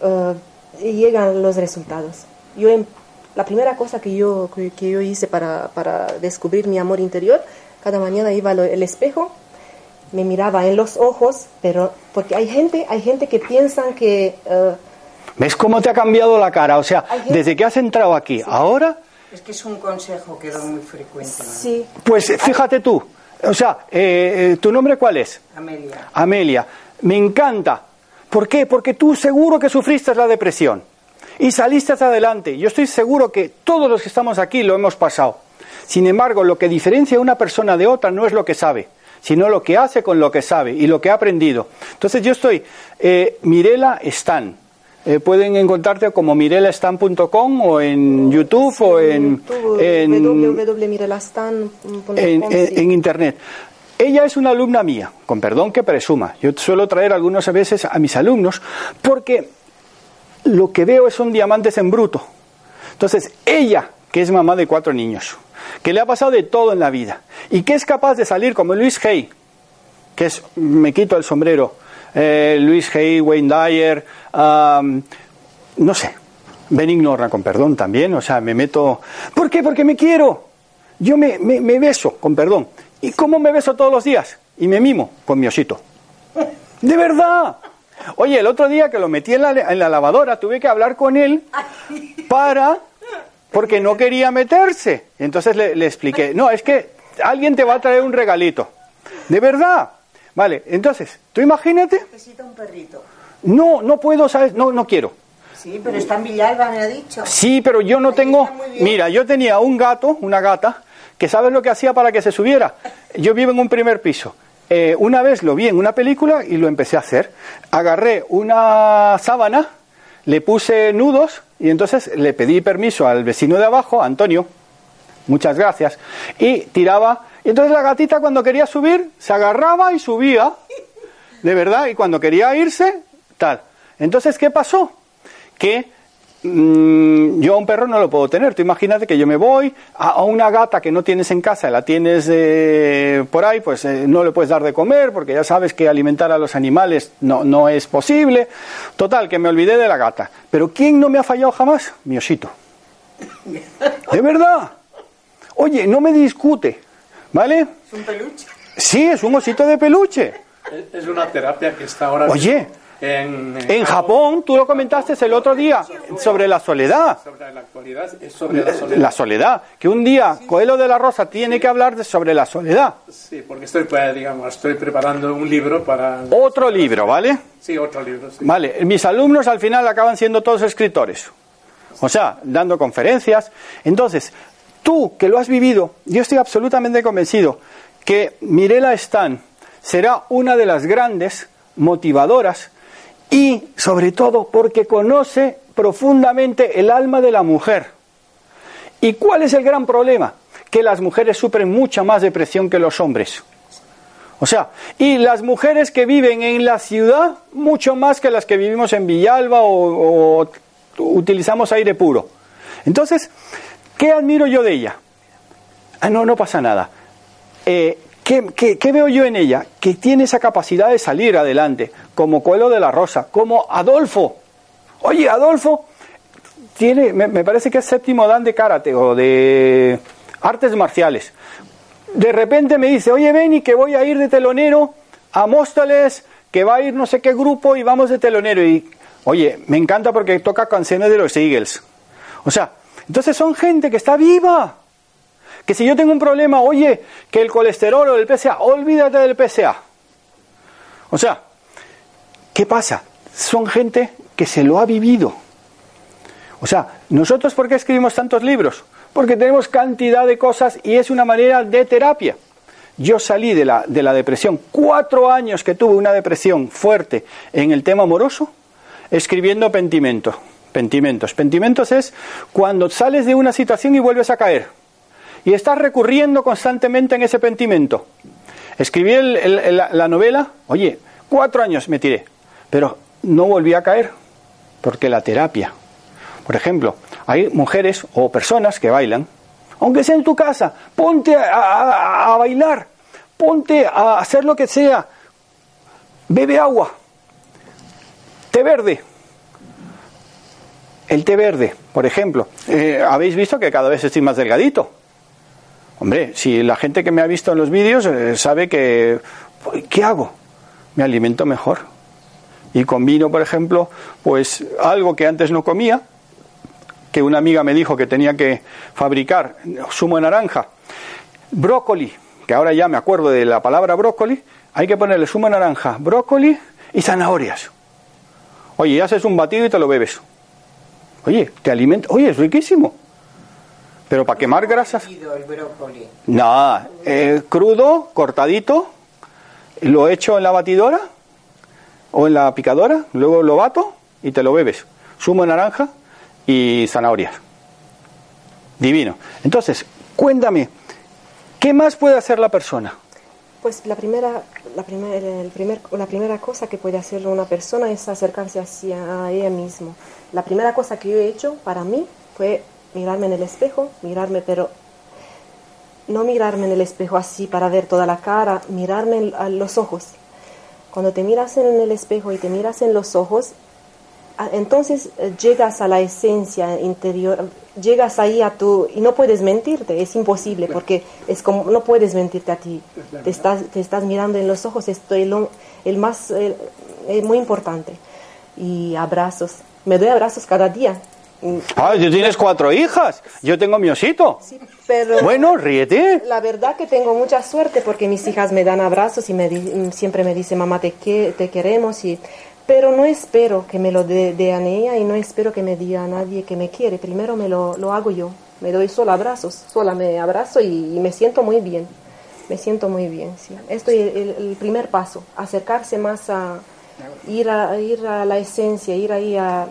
eh, llegan los resultados. Yo em- la primera cosa que yo, que, que yo hice para, para descubrir mi amor interior, cada mañana iba al el espejo, me miraba en los ojos, pero porque hay gente, hay gente que piensan que eh, ¿Ves cómo te ha cambiado la cara? O sea, desde que has entrado aquí, ahora, Es que es un consejo que doy muy frecuente. ¿no? sí, pues fíjate tú. O sea, eh, eh, ¿tu nombre cuál es? Amelia. Amelia. Me encanta. ¿Por qué? Porque tú seguro que sufriste la depresión y saliste hacia adelante. Yo estoy seguro que todos los que estamos aquí lo hemos pasado. Sin embargo, lo que diferencia a una persona de otra no es lo que sabe, sino lo que hace con lo que sabe y lo que ha aprendido. Entonces yo estoy, eh, Mirela Stan. Eh, pueden encontrarte como mirelastan.com o en YouTube o en, YouTube, en, www.mirelastan.com, en, en- sí. en internet. Ella es una alumna mía, con perdón que presuma. Yo suelo traer algunas veces a mis alumnos porque lo que veo son diamantes en bruto. Entonces, ella, que es mamá de cuatro niños, que le ha pasado de todo en la vida y que es capaz de salir como Luis Hay, que es, me quito el sombrero, eh, Luis Hay, Wayne Dyer, am, no sé, Benigno con perdón también, o sea, me meto... ¿Por qué? Porque me quiero. Yo me, me, me beso, con perdón. ¿Y cómo me beso todos los días? Y me mimo con mi osito. De verdad. Oye, el otro día que lo metí en la, en la lavadora, tuve que hablar con él para... Porque no quería meterse. Entonces le, le expliqué, no, es que alguien te va a traer un regalito. De verdad. Vale, entonces, tú imagínate, Necesita un perrito. no, no puedo, ¿sabes? No, no quiero. Sí, pero está en Villalba, me ha dicho. Sí, pero yo no Ahí tengo. Mira, yo tenía un gato, una gata, que sabes lo que hacía para que se subiera. Yo vivo en un primer piso. Eh, una vez lo vi en una película y lo empecé a hacer. Agarré una sábana, le puse nudos y entonces le pedí permiso al vecino de abajo, Antonio, muchas gracias, y tiraba. Y entonces la gatita cuando quería subir se agarraba y subía, de verdad, y cuando quería irse, tal. Entonces, ¿qué pasó? Que yo a un perro no lo puedo tener. Tú imagínate que yo me voy a, a una gata que no tienes en casa, la tienes eh, por ahí, pues eh, no le puedes dar de comer porque ya sabes que alimentar a los animales no, no es posible. Total, que me olvidé de la gata. Pero ¿quién no me ha fallado jamás? Mi osito. De verdad. Oye, no me discute, ¿vale? Es un peluche. Sí, es un osito de peluche. Es- una terapia que está ahora Oye, mismo en, En Japón, tú lo comentaste el otro día, sobre la soledad. Sobre la actualidad, sobre la soledad. La soledad. Que un día Coelho de la Rosa tiene que hablar de- sobre la soledad. Sí, porque estoy, pues, digamos, estoy preparando un libro para... Otro libro, ¿vale? Sí, otro libro, sí. Vale, mis alumnos al final acaban siendo todos escritores. O sea, dando conferencias. Entonces, tú que lo has vivido, yo estoy absolutamente convencido que Mirela Stan será una de las grandes motivadoras y sobre todo porque conoce profundamente el alma de la mujer. ¿Y cuál es el gran problema? Que las mujeres sufren mucha más depresión que los hombres. O sea, y las mujeres que viven en la ciudad, mucho más que las que vivimos en Villalba o, utilizamos aire puro. Entonces, ¿qué admiro yo de ella? Ah, no, no pasa nada. Eh, ¿qué, qué, qué veo yo en ella? Que tiene esa capacidad de salir adelante, como Coelho de la Rosa, como Adolfo. Oye, Adolfo tiene, me, parece que es séptimo dan de karate o de artes marciales. De repente me dice, oye, Benny, que voy a ir de telonero a Móstoles, que va a ir no sé qué grupo y vamos de telonero. Y, oye, me encanta porque toca canciones de los Eagles. O sea, entonces son gente que está viva. Que si yo tengo un problema, oye, que el colesterol o el PSA, olvídate del PSA. O sea, ¿qué pasa? Son gente que se lo ha vivido. O sea, nosotros ¿por qué escribimos tantos libros? Porque tenemos cantidad de cosas y es una manera de terapia. Yo salí de la, de la depresión, cuatro años que tuve una depresión fuerte en el tema amoroso, escribiendo pentimento, pentimentos. Pentimentos es cuando sales de una situación y vuelves a caer. Y estás recurriendo constantemente en ese pentimento. Escribí la novela, oye, cuatro años me tiré, pero no volví a caer, porque la terapia. Por ejemplo, hay mujeres o personas que bailan, aunque sea en tu casa, ponte a, a, bailar, ponte a hacer lo que sea, bebe agua, té verde, el té verde, por ejemplo. Eh, Habéis visto que cada vez estoy más delgadito. Hombre, si la gente que me ha visto en los vídeos eh, sabe que... ¿Qué hago? Me alimento mejor. Y combino, por ejemplo, pues algo que antes no comía, que una amiga me dijo que tenía que fabricar zumo de naranja, brócoli, que ahora ya me acuerdo de la palabra brócoli, hay que ponerle zumo de naranja, brócoli y zanahorias. Oye, haces un batido y te lo bebes. Oye, te alimenta. Oye, es riquísimo. Pero para quemar grasas. Nada, eh, crudo, cortadito, lo echo en la batidora o en la picadora, luego lo bato y te lo bebes. Zumo de naranja y zanahorias. Divino. Entonces, cuéntame, ¿qué más puede hacer la persona? Pues la primera, la, primer, el primer, la primera cosa que puede hacer una persona es acercarse hacia ella misma. La primera cosa que yo he hecho para mí fue mirarme en el espejo, mirarme, pero no mirarme en el espejo así para ver toda la cara, mirarme a los ojos. Cuando te miras en el espejo y te miras en los ojos, entonces eh, llegas a la esencia interior, llegas ahí a tu y no puedes mentirte, es imposible porque es como no puedes mentirte a ti, te estás te estás mirando en los ojos, esto es lo, el más el, es muy importante. Y abrazos, me doy abrazos cada día. Ah, tú tienes cuatro hijas, yo tengo mi osito. Sí, pero Bueno, ríete. la verdad que tengo mucha suerte porque mis hijas me dan abrazos y me di- siempre me dicen mamá te, que, te queremos y pero no espero que me lo dé dé a ella y no espero que me diga a nadie que me quiere. Primero me lo, lo hago yo. Me doy solo abrazos, sola me abrazo y, y me siento muy bien. Me siento muy bien, sí. Esto es el, el primer paso, acercarse más a ir a, ir a la esencia, ir ahí a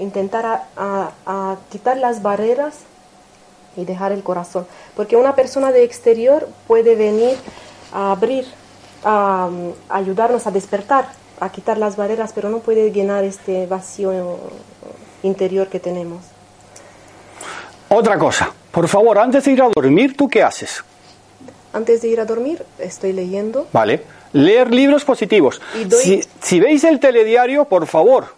intentar a, a- a quitar las barreras y dejar el corazón. Porque una persona de exterior puede venir a abrir, a, um, ayudarnos a despertar, a quitar las barreras, pero no puede llenar este vacío interior que tenemos. Otra cosa, por favor, antes de ir a dormir, ¿tú qué haces? Antes de ir a dormir, estoy leyendo. ¿Vale? Leer libros positivos. Y doy- Si, si veis el telediario, por favor.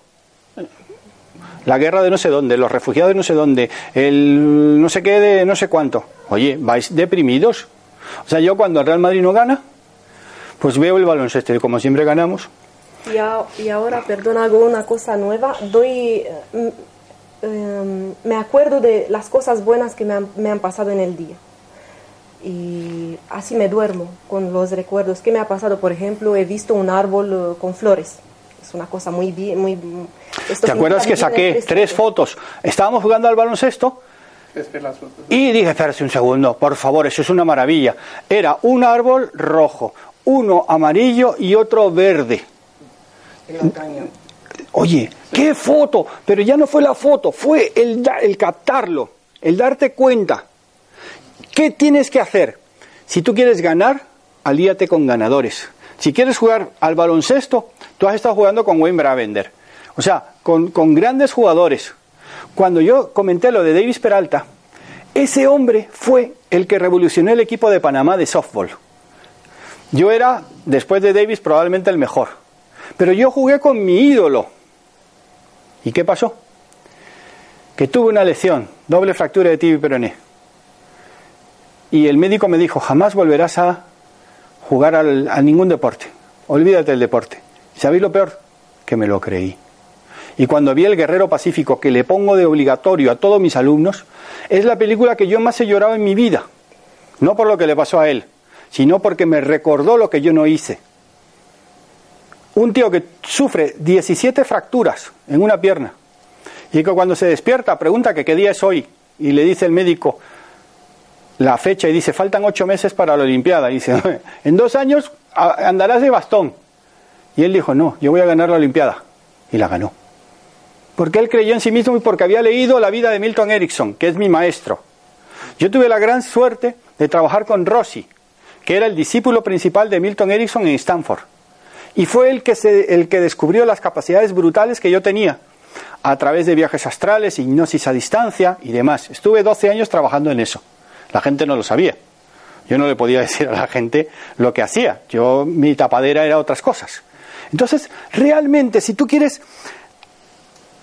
La guerra de no sé dónde, los refugiados de no sé dónde, el no sé qué de no sé cuánto. Oye, vais deprimidos. O sea, yo cuando el Real Madrid no gana, pues veo el baloncesto y como siempre ganamos. Y, y ahora, perdón, hago una cosa nueva. Doy, eh, em, me acuerdo de las cosas buenas que me han, me han pasado en el día. Y así me duermo con los recuerdos. ¿Qué me ha pasado? Por ejemplo, he visto un árbol eh, con flores. Es una cosa muy bien, muy... esto ¿Te acuerdas que saqué tres fotos? Estábamos jugando al baloncesto. Y dije, espérate un segundo, por favor, eso es una maravilla. Era un árbol rojo, uno amarillo y otro verde. Oye, qué foto, pero ya no fue la foto, fue el, el captarlo, el darte cuenta. ¿Qué tienes que hacer? Si tú quieres ganar, alíate con ganadores. Si quieres jugar al baloncesto, tú has estado jugando con Wayne Bravender. O sea, con, grandes jugadores. Cuando yo comenté lo de Davis Peralta, ese hombre fue el que revolucionó el equipo de Panamá de softball. Yo era, después de Davis, probablemente el mejor. Pero yo jugué con mi ídolo. ¿Y qué pasó? Que tuve una lesión, doble fractura de tibia y peroné. Y el médico me dijo, jamás volverás a jugar al- a ningún deporte. Olvídate del deporte. ¿Sabéis lo peor? Que me lo creí. Y cuando vi El Guerrero Pacífico, que le pongo de obligatorio a todos mis alumnos, es la película que yo más he llorado en mi vida. No por lo que le pasó a él, sino porque me recordó lo que yo no hice. Un tío que sufre 17 fracturas en una pierna y que cuando se despierta pregunta que qué día es hoy y le dice el médico la fecha y dice faltan ocho meses para la Olimpiada. Y dice, en dos años andarás de bastón. Y él dijo, no, yo voy a ganar la Olimpiada. Y la ganó. Porque él creyó en sí mismo y porque había leído la vida de Milton Erickson, que es mi maestro. Yo tuve la gran suerte de trabajar con Rossi, que era el discípulo principal de Milton Erickson en Stanford. Y fue el que, se- el que descubrió las capacidades brutales que yo tenía a través de viajes astrales, hipnosis a distancia y demás. Estuve 12 años trabajando en eso. La gente no lo sabía. Yo no le podía decir a la gente lo que hacía. Yo, mi tapadera era otras cosas. Entonces, realmente, si tú quieres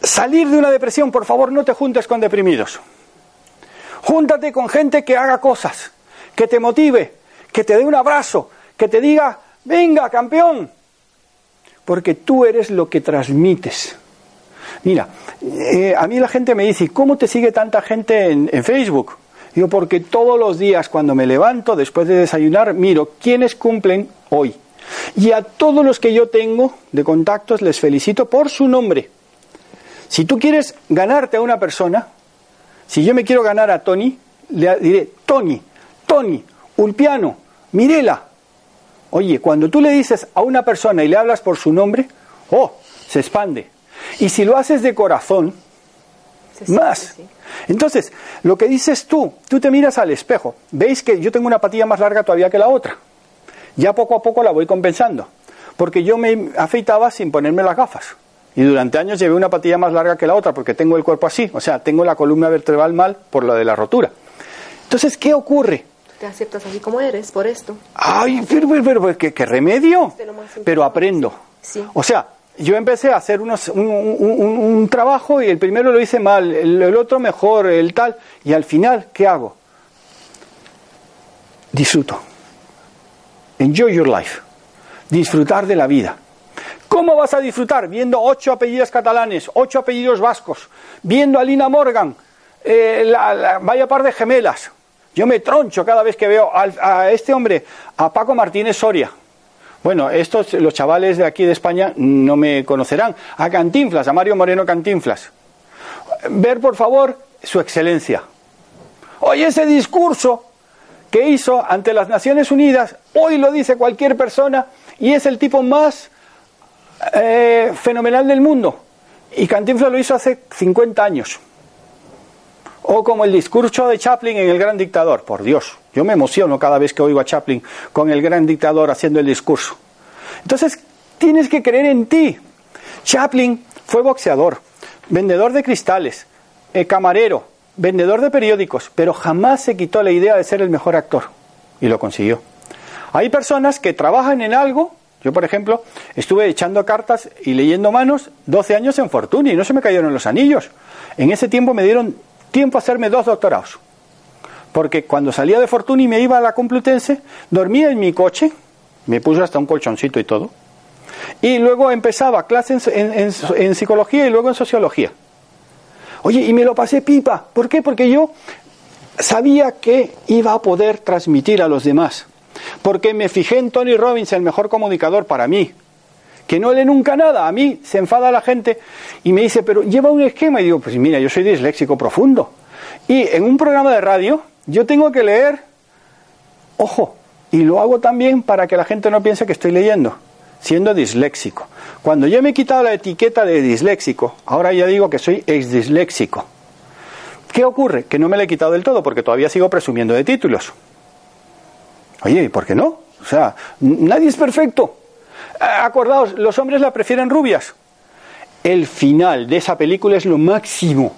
salir de una depresión, por favor, no te juntes con deprimidos. Júntate con gente que haga cosas, que te motive, que te dé un abrazo, que te diga, venga, campeón. Porque tú eres lo que transmites. Mira, eh, a mí la gente me dice, ¿cómo te sigue tanta gente en, en Facebook? Digo, porque todos los días cuando me levanto, después de desayunar, miro quiénes cumplen hoy. Y a todos los que yo tengo de contactos les felicito por su nombre. Si tú quieres ganarte a una persona, si yo me quiero ganar a Tony, le diré, Tony, Tony, Ulpiano, Mirela. Oye, cuando tú le dices a una persona y le hablas por su nombre, oh, se expande. Y si lo haces de corazón, Más. sí. Entonces, lo que dices tú, tú te miras al espejo, veis que yo tengo una patilla más larga todavía que la otra. Ya poco a poco la voy compensando, porque yo me afeitaba sin ponerme las gafas. Y durante años llevé una patilla más larga que la otra, porque tengo el cuerpo así, o sea, tengo la columna vertebral mal por lo de la rotura. Entonces, ¿qué ocurre? Te aceptas así como eres, por esto. Ay, pero, pero, pero, ¿qué, qué remedio? Pero aprendo. Sí. O sea, yo empecé a hacer unos, un, trabajo y el primero lo hice mal, el, otro mejor, el tal, y al final, ¿qué hago? Disfruto. Enjoy your life. Disfrutar de la vida. ¿Cómo vas a disfrutar? Viendo ocho apellidos catalanes, ocho apellidos vascos, viendo a Lina Morgan, eh, la, vaya par de gemelas. Yo me troncho cada vez que veo a este hombre, a Paco Martínez Soria. Bueno, estos, los chavales de aquí de España no me conocerán. A Cantinflas, a Mario Moreno Cantinflas. Ver, por favor, su excelencia. Oye, ese discurso que hizo ante las Naciones Unidas, hoy lo dice cualquier persona y es el tipo más eh, fenomenal del mundo. Y Cantinflas lo hizo hace 50 años. O como el discurso de Chaplin en El Gran Dictador. Por Dios, yo me emociono cada vez que oigo a Chaplin con el Gran Dictador haciendo el discurso. Entonces, tienes que creer en ti. Chaplin fue boxeador, vendedor de cristales, eh, camarero, vendedor de periódicos, pero jamás se quitó la idea de ser el mejor actor. Y lo consiguió. Hay personas que trabajan en algo. Yo, por ejemplo, estuve echando cartas y leyendo manos 12 años en Fortuny y no se me cayeron los anillos. En ese tiempo me dieron tiempo a hacerme dos doctorados. Porque cuando salía de Fortuny y me iba a la Complutense, dormía en mi coche, me puse hasta un colchoncito y todo, y luego empezaba clases en, en- en psicología y luego en sociología. Oye, y me lo pasé pipa. ¿Por qué? Porque yo sabía que iba a poder transmitir a los demás. Porque me fijé en Tony Robbins, el mejor comunicador para mí. Que no lee nunca nada. A mí se enfada la gente y me dice, pero lleva un esquema. Y digo, pues mira, yo soy disléxico profundo. Y en un programa de radio yo tengo que leer, ojo, y lo hago también para que la gente no piense que estoy leyendo, siendo disléxico. Cuando yo me he quitado la etiqueta de disléxico, ahora ya digo que soy ex disléxico. ¿Qué ocurre? Que no me la he quitado del todo porque todavía sigo presumiendo de títulos. Oye, ¿y por qué no? O sea, nadie es perfecto. Acordaos, los hombres la prefieren rubias. El final de esa película es lo máximo.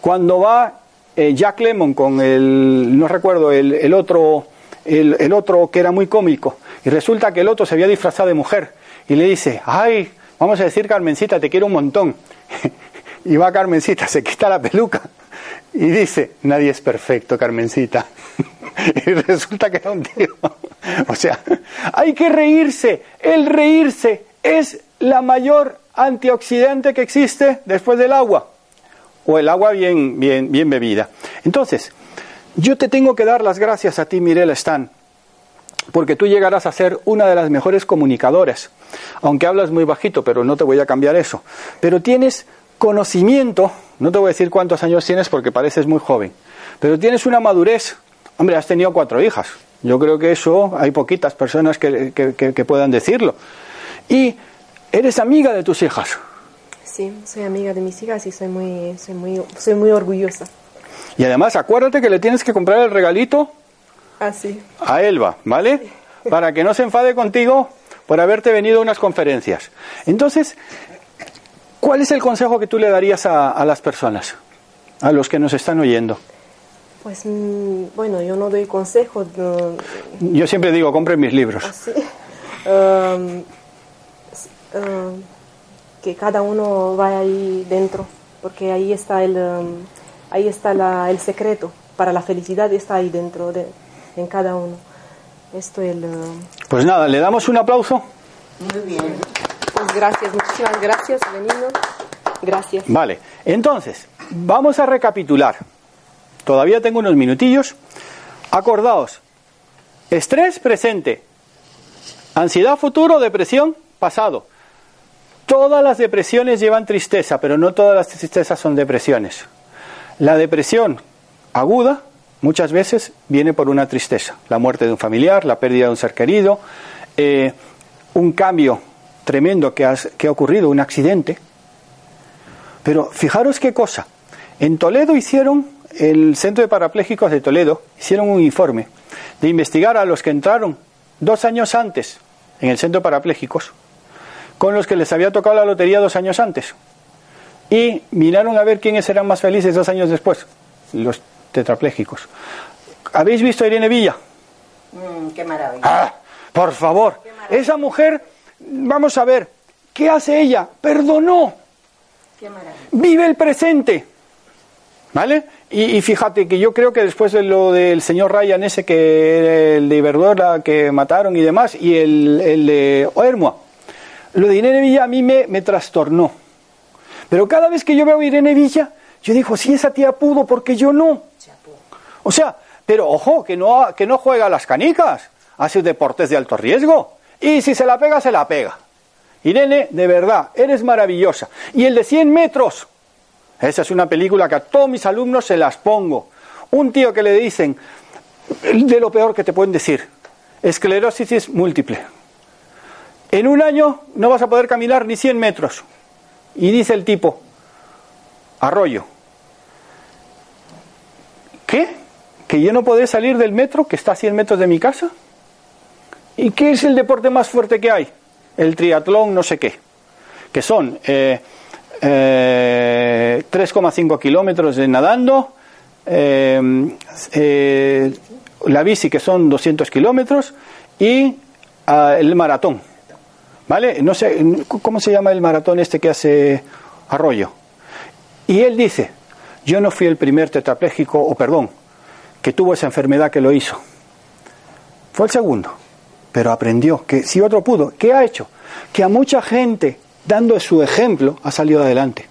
Cuando va eh, Jack Lemmon con el, no recuerdo, el, otro, el, el, otro que era muy cómico, y resulta que el otro se había disfrazado de mujer, y le dice, ay, vamos a decir Carmencita, te quiero un montón. y va Carmencita, se quita la peluca, y dice, nadie es perfecto, Carmencita. y resulta que era un tío. o sea, hay que reírse. El reírse es la mayor antioxidante que existe después del agua. O el agua bien, bien, bien bebida. Entonces, yo te tengo que dar las gracias a ti, Mirela Stan, porque tú llegarás a ser una de las mejores comunicadoras. Aunque hablas muy bajito, pero no te voy a cambiar eso. Pero tienes conocimiento, no te voy a decir cuántos años tienes porque pareces muy joven, pero tienes una madurez Hombre, has tenido cuatro hijas. Yo creo que eso hay poquitas personas que, puedan decirlo. Y eres amiga de tus hijas. Sí, soy amiga de mis hijas y soy muy, soy muy, soy muy orgullosa. Y además, acuérdate que le tienes que comprar el regalito ah, a Elba, ¿vale? Para que no se enfade contigo por haberte venido a unas conferencias. Entonces, ¿cuál es el consejo que tú le darías a, a las personas, a los que nos están oyendo? Pues mm, bueno, yo no doy consejos. Yo siempre digo, compren mis libros. ¿Ah, um, um, que cada uno vaya ahí dentro, porque ahí está el, um, ahí está el secreto para la felicidad está ahí dentro de, en cada uno. Esto el. Pues nada, le damos un aplauso. Muy bien. Gracias, muchísimas gracias, venido. Gracias. Vale, entonces vamos a recapitular. Todavía tengo unos minutillos. Acordaos, estrés presente, ansiedad futuro, depresión pasado. Todas las depresiones llevan tristeza, pero no todas las tristezas son depresiones. La depresión aguda muchas veces viene por una tristeza, la muerte de un familiar, la pérdida de un ser querido, eh, un cambio tremendo que, que ha ocurrido, un accidente. Pero fijaros qué cosa, en Toledo hicieron el Centro de Parapléjicos de Toledo hicieron un informe de investigar a los que entraron dos años antes en el Centro de Parapléjicos con los que les había tocado la lotería dos años antes. Y miraron a ver quiénes eran más felices dos años después, los tetrapléjicos. ¿Habéis visto a Irene Villa? Mm, qué maravilla. Ah, por favor, esa mujer, vamos a ver, ¿qué hace ella? Perdonó. Qué maravilla. Vive el presente. ¿Vale? Y, fíjate que yo creo que después de lo del señor Ryan ese que era el de Iberdrola que mataron y demás, y el, el de Oermua, lo de Irene Villa a mí me, me trastornó. Pero cada vez que yo veo a Irene Villa, yo digo, si esa tía pudo, porque yo no. O sea, pero ojo, que no, que no juega a las canicas, hace deportes de alto riesgo. Y si se la pega, se la pega. Irene, de verdad, eres maravillosa. Y el de 100 metros, esa es una película que a todos mis alumnos se las pongo. Un tío que le dicen, de lo peor que te pueden decir, esclerosis múltiple. En un año no vas a poder caminar ni 100 metros. Y dice el tipo, arroyo. ¿Qué? ¿Que yo no podré salir del metro que está a 100 metros de mi casa? ¿Y qué es el deporte más fuerte que hay? El triatlón, no sé qué. Que son eh, 3,5 eh, kilómetros de nadando, eh, eh, la bici que son 200 kilómetros y ah, el maratón. ¿Vale? No sé, ¿cómo se llama el maratón este que hace Arroyo? Y él dice, yo no fui el primer tetrapléjico, o perdón, que tuvo esa enfermedad que lo hizo. Fue el segundo, pero aprendió que si otro pudo, ¿qué ha hecho? Que a mucha gente dando su ejemplo, ha salido adelante.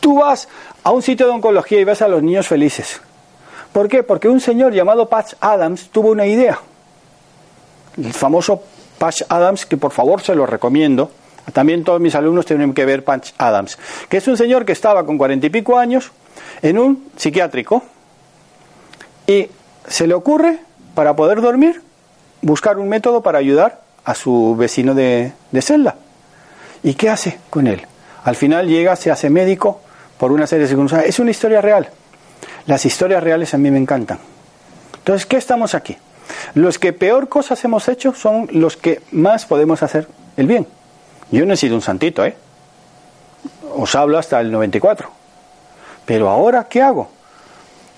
Tú vas a un sitio de oncología y ves a los niños felices. ¿Por qué? Porque un señor llamado Patch Adams tuvo una idea. El famoso Patch Adams, que por favor se lo recomiendo. También todos mis alumnos tienen que ver Patch Adams. Que es un señor que estaba con cuarenta y pico años en un psiquiátrico y se le ocurre, para poder dormir, buscar un método para ayudar a su vecino de, de celda. ¿Y qué hace con él? Al final llega, se hace médico por una serie de circunstancias. Es una historia real. Las historias reales a mí me encantan. Entonces, ¿qué estamos aquí? Los que peor cosas hemos hecho son los que más podemos hacer el bien. Yo no he sido un santito, ¿eh? Os hablo hasta el 94. Pero ahora, ¿qué hago?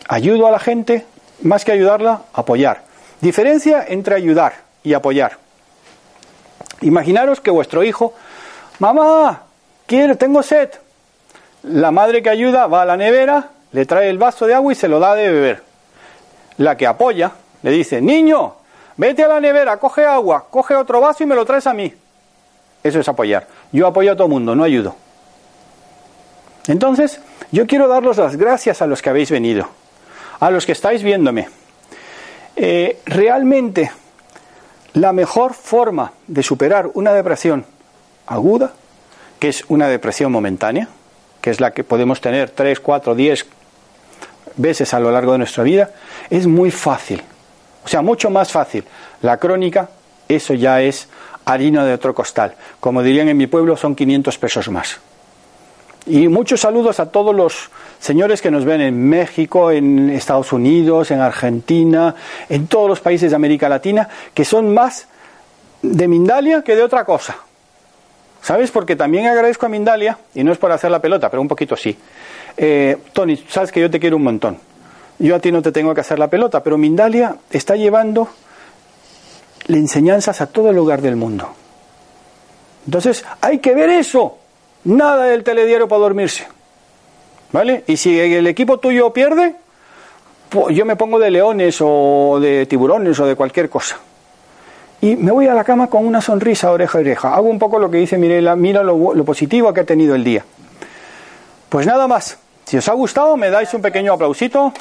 Ayudo a la gente, más que ayudarla, apoyar. Diferencia entre ayudar y apoyar. Imaginaros que vuestro hijo, mamá, quiero, tengo sed. La madre que ayuda va a la nevera, le trae el vaso de agua y se lo da de beber. La que apoya le dice, niño, vete a la nevera, coge agua, coge otro vaso y me lo traes a mí. Eso es apoyar. Yo apoyo a todo el mundo, no ayudo. Entonces, yo quiero daros las gracias a los que habéis venido, a los que estáis viéndome. Eh, realmente, la mejor forma de superar una depresión aguda, que es una depresión momentánea, que es la que podemos tener 3, 4, 10 veces a lo largo de nuestra vida, es muy fácil. O sea, mucho más fácil. La crónica, eso ya es harina de otro costal. Como dirían en mi pueblo, son 500 pesos más. Y muchos saludos a todos los señores que nos ven en México, en Estados Unidos, en Argentina, en todos los países de América Latina, que son más de Mindalia que de otra cosa. ¿Sabes? Porque también agradezco a Mindalia, y no es por hacer la pelota, pero un poquito sí. Eh, Tony, sabes que yo te quiero un montón. Yo a ti no te tengo que hacer la pelota, pero Mindalia está llevando enseñanzas a todo el lugar del mundo. Entonces, hay que ver eso. Nada del telediario para dormirse. ¿Vale? Y si el equipo tuyo pierde, pues yo me pongo de leones o de tiburones o de cualquier cosa. Y me voy a la cama con una sonrisa oreja a oreja. Hago un poco lo que dice Mirela, mira lo, lo positivo que ha tenido el día. Pues nada más. Si os ha gustado, me dais un pequeño aplausito.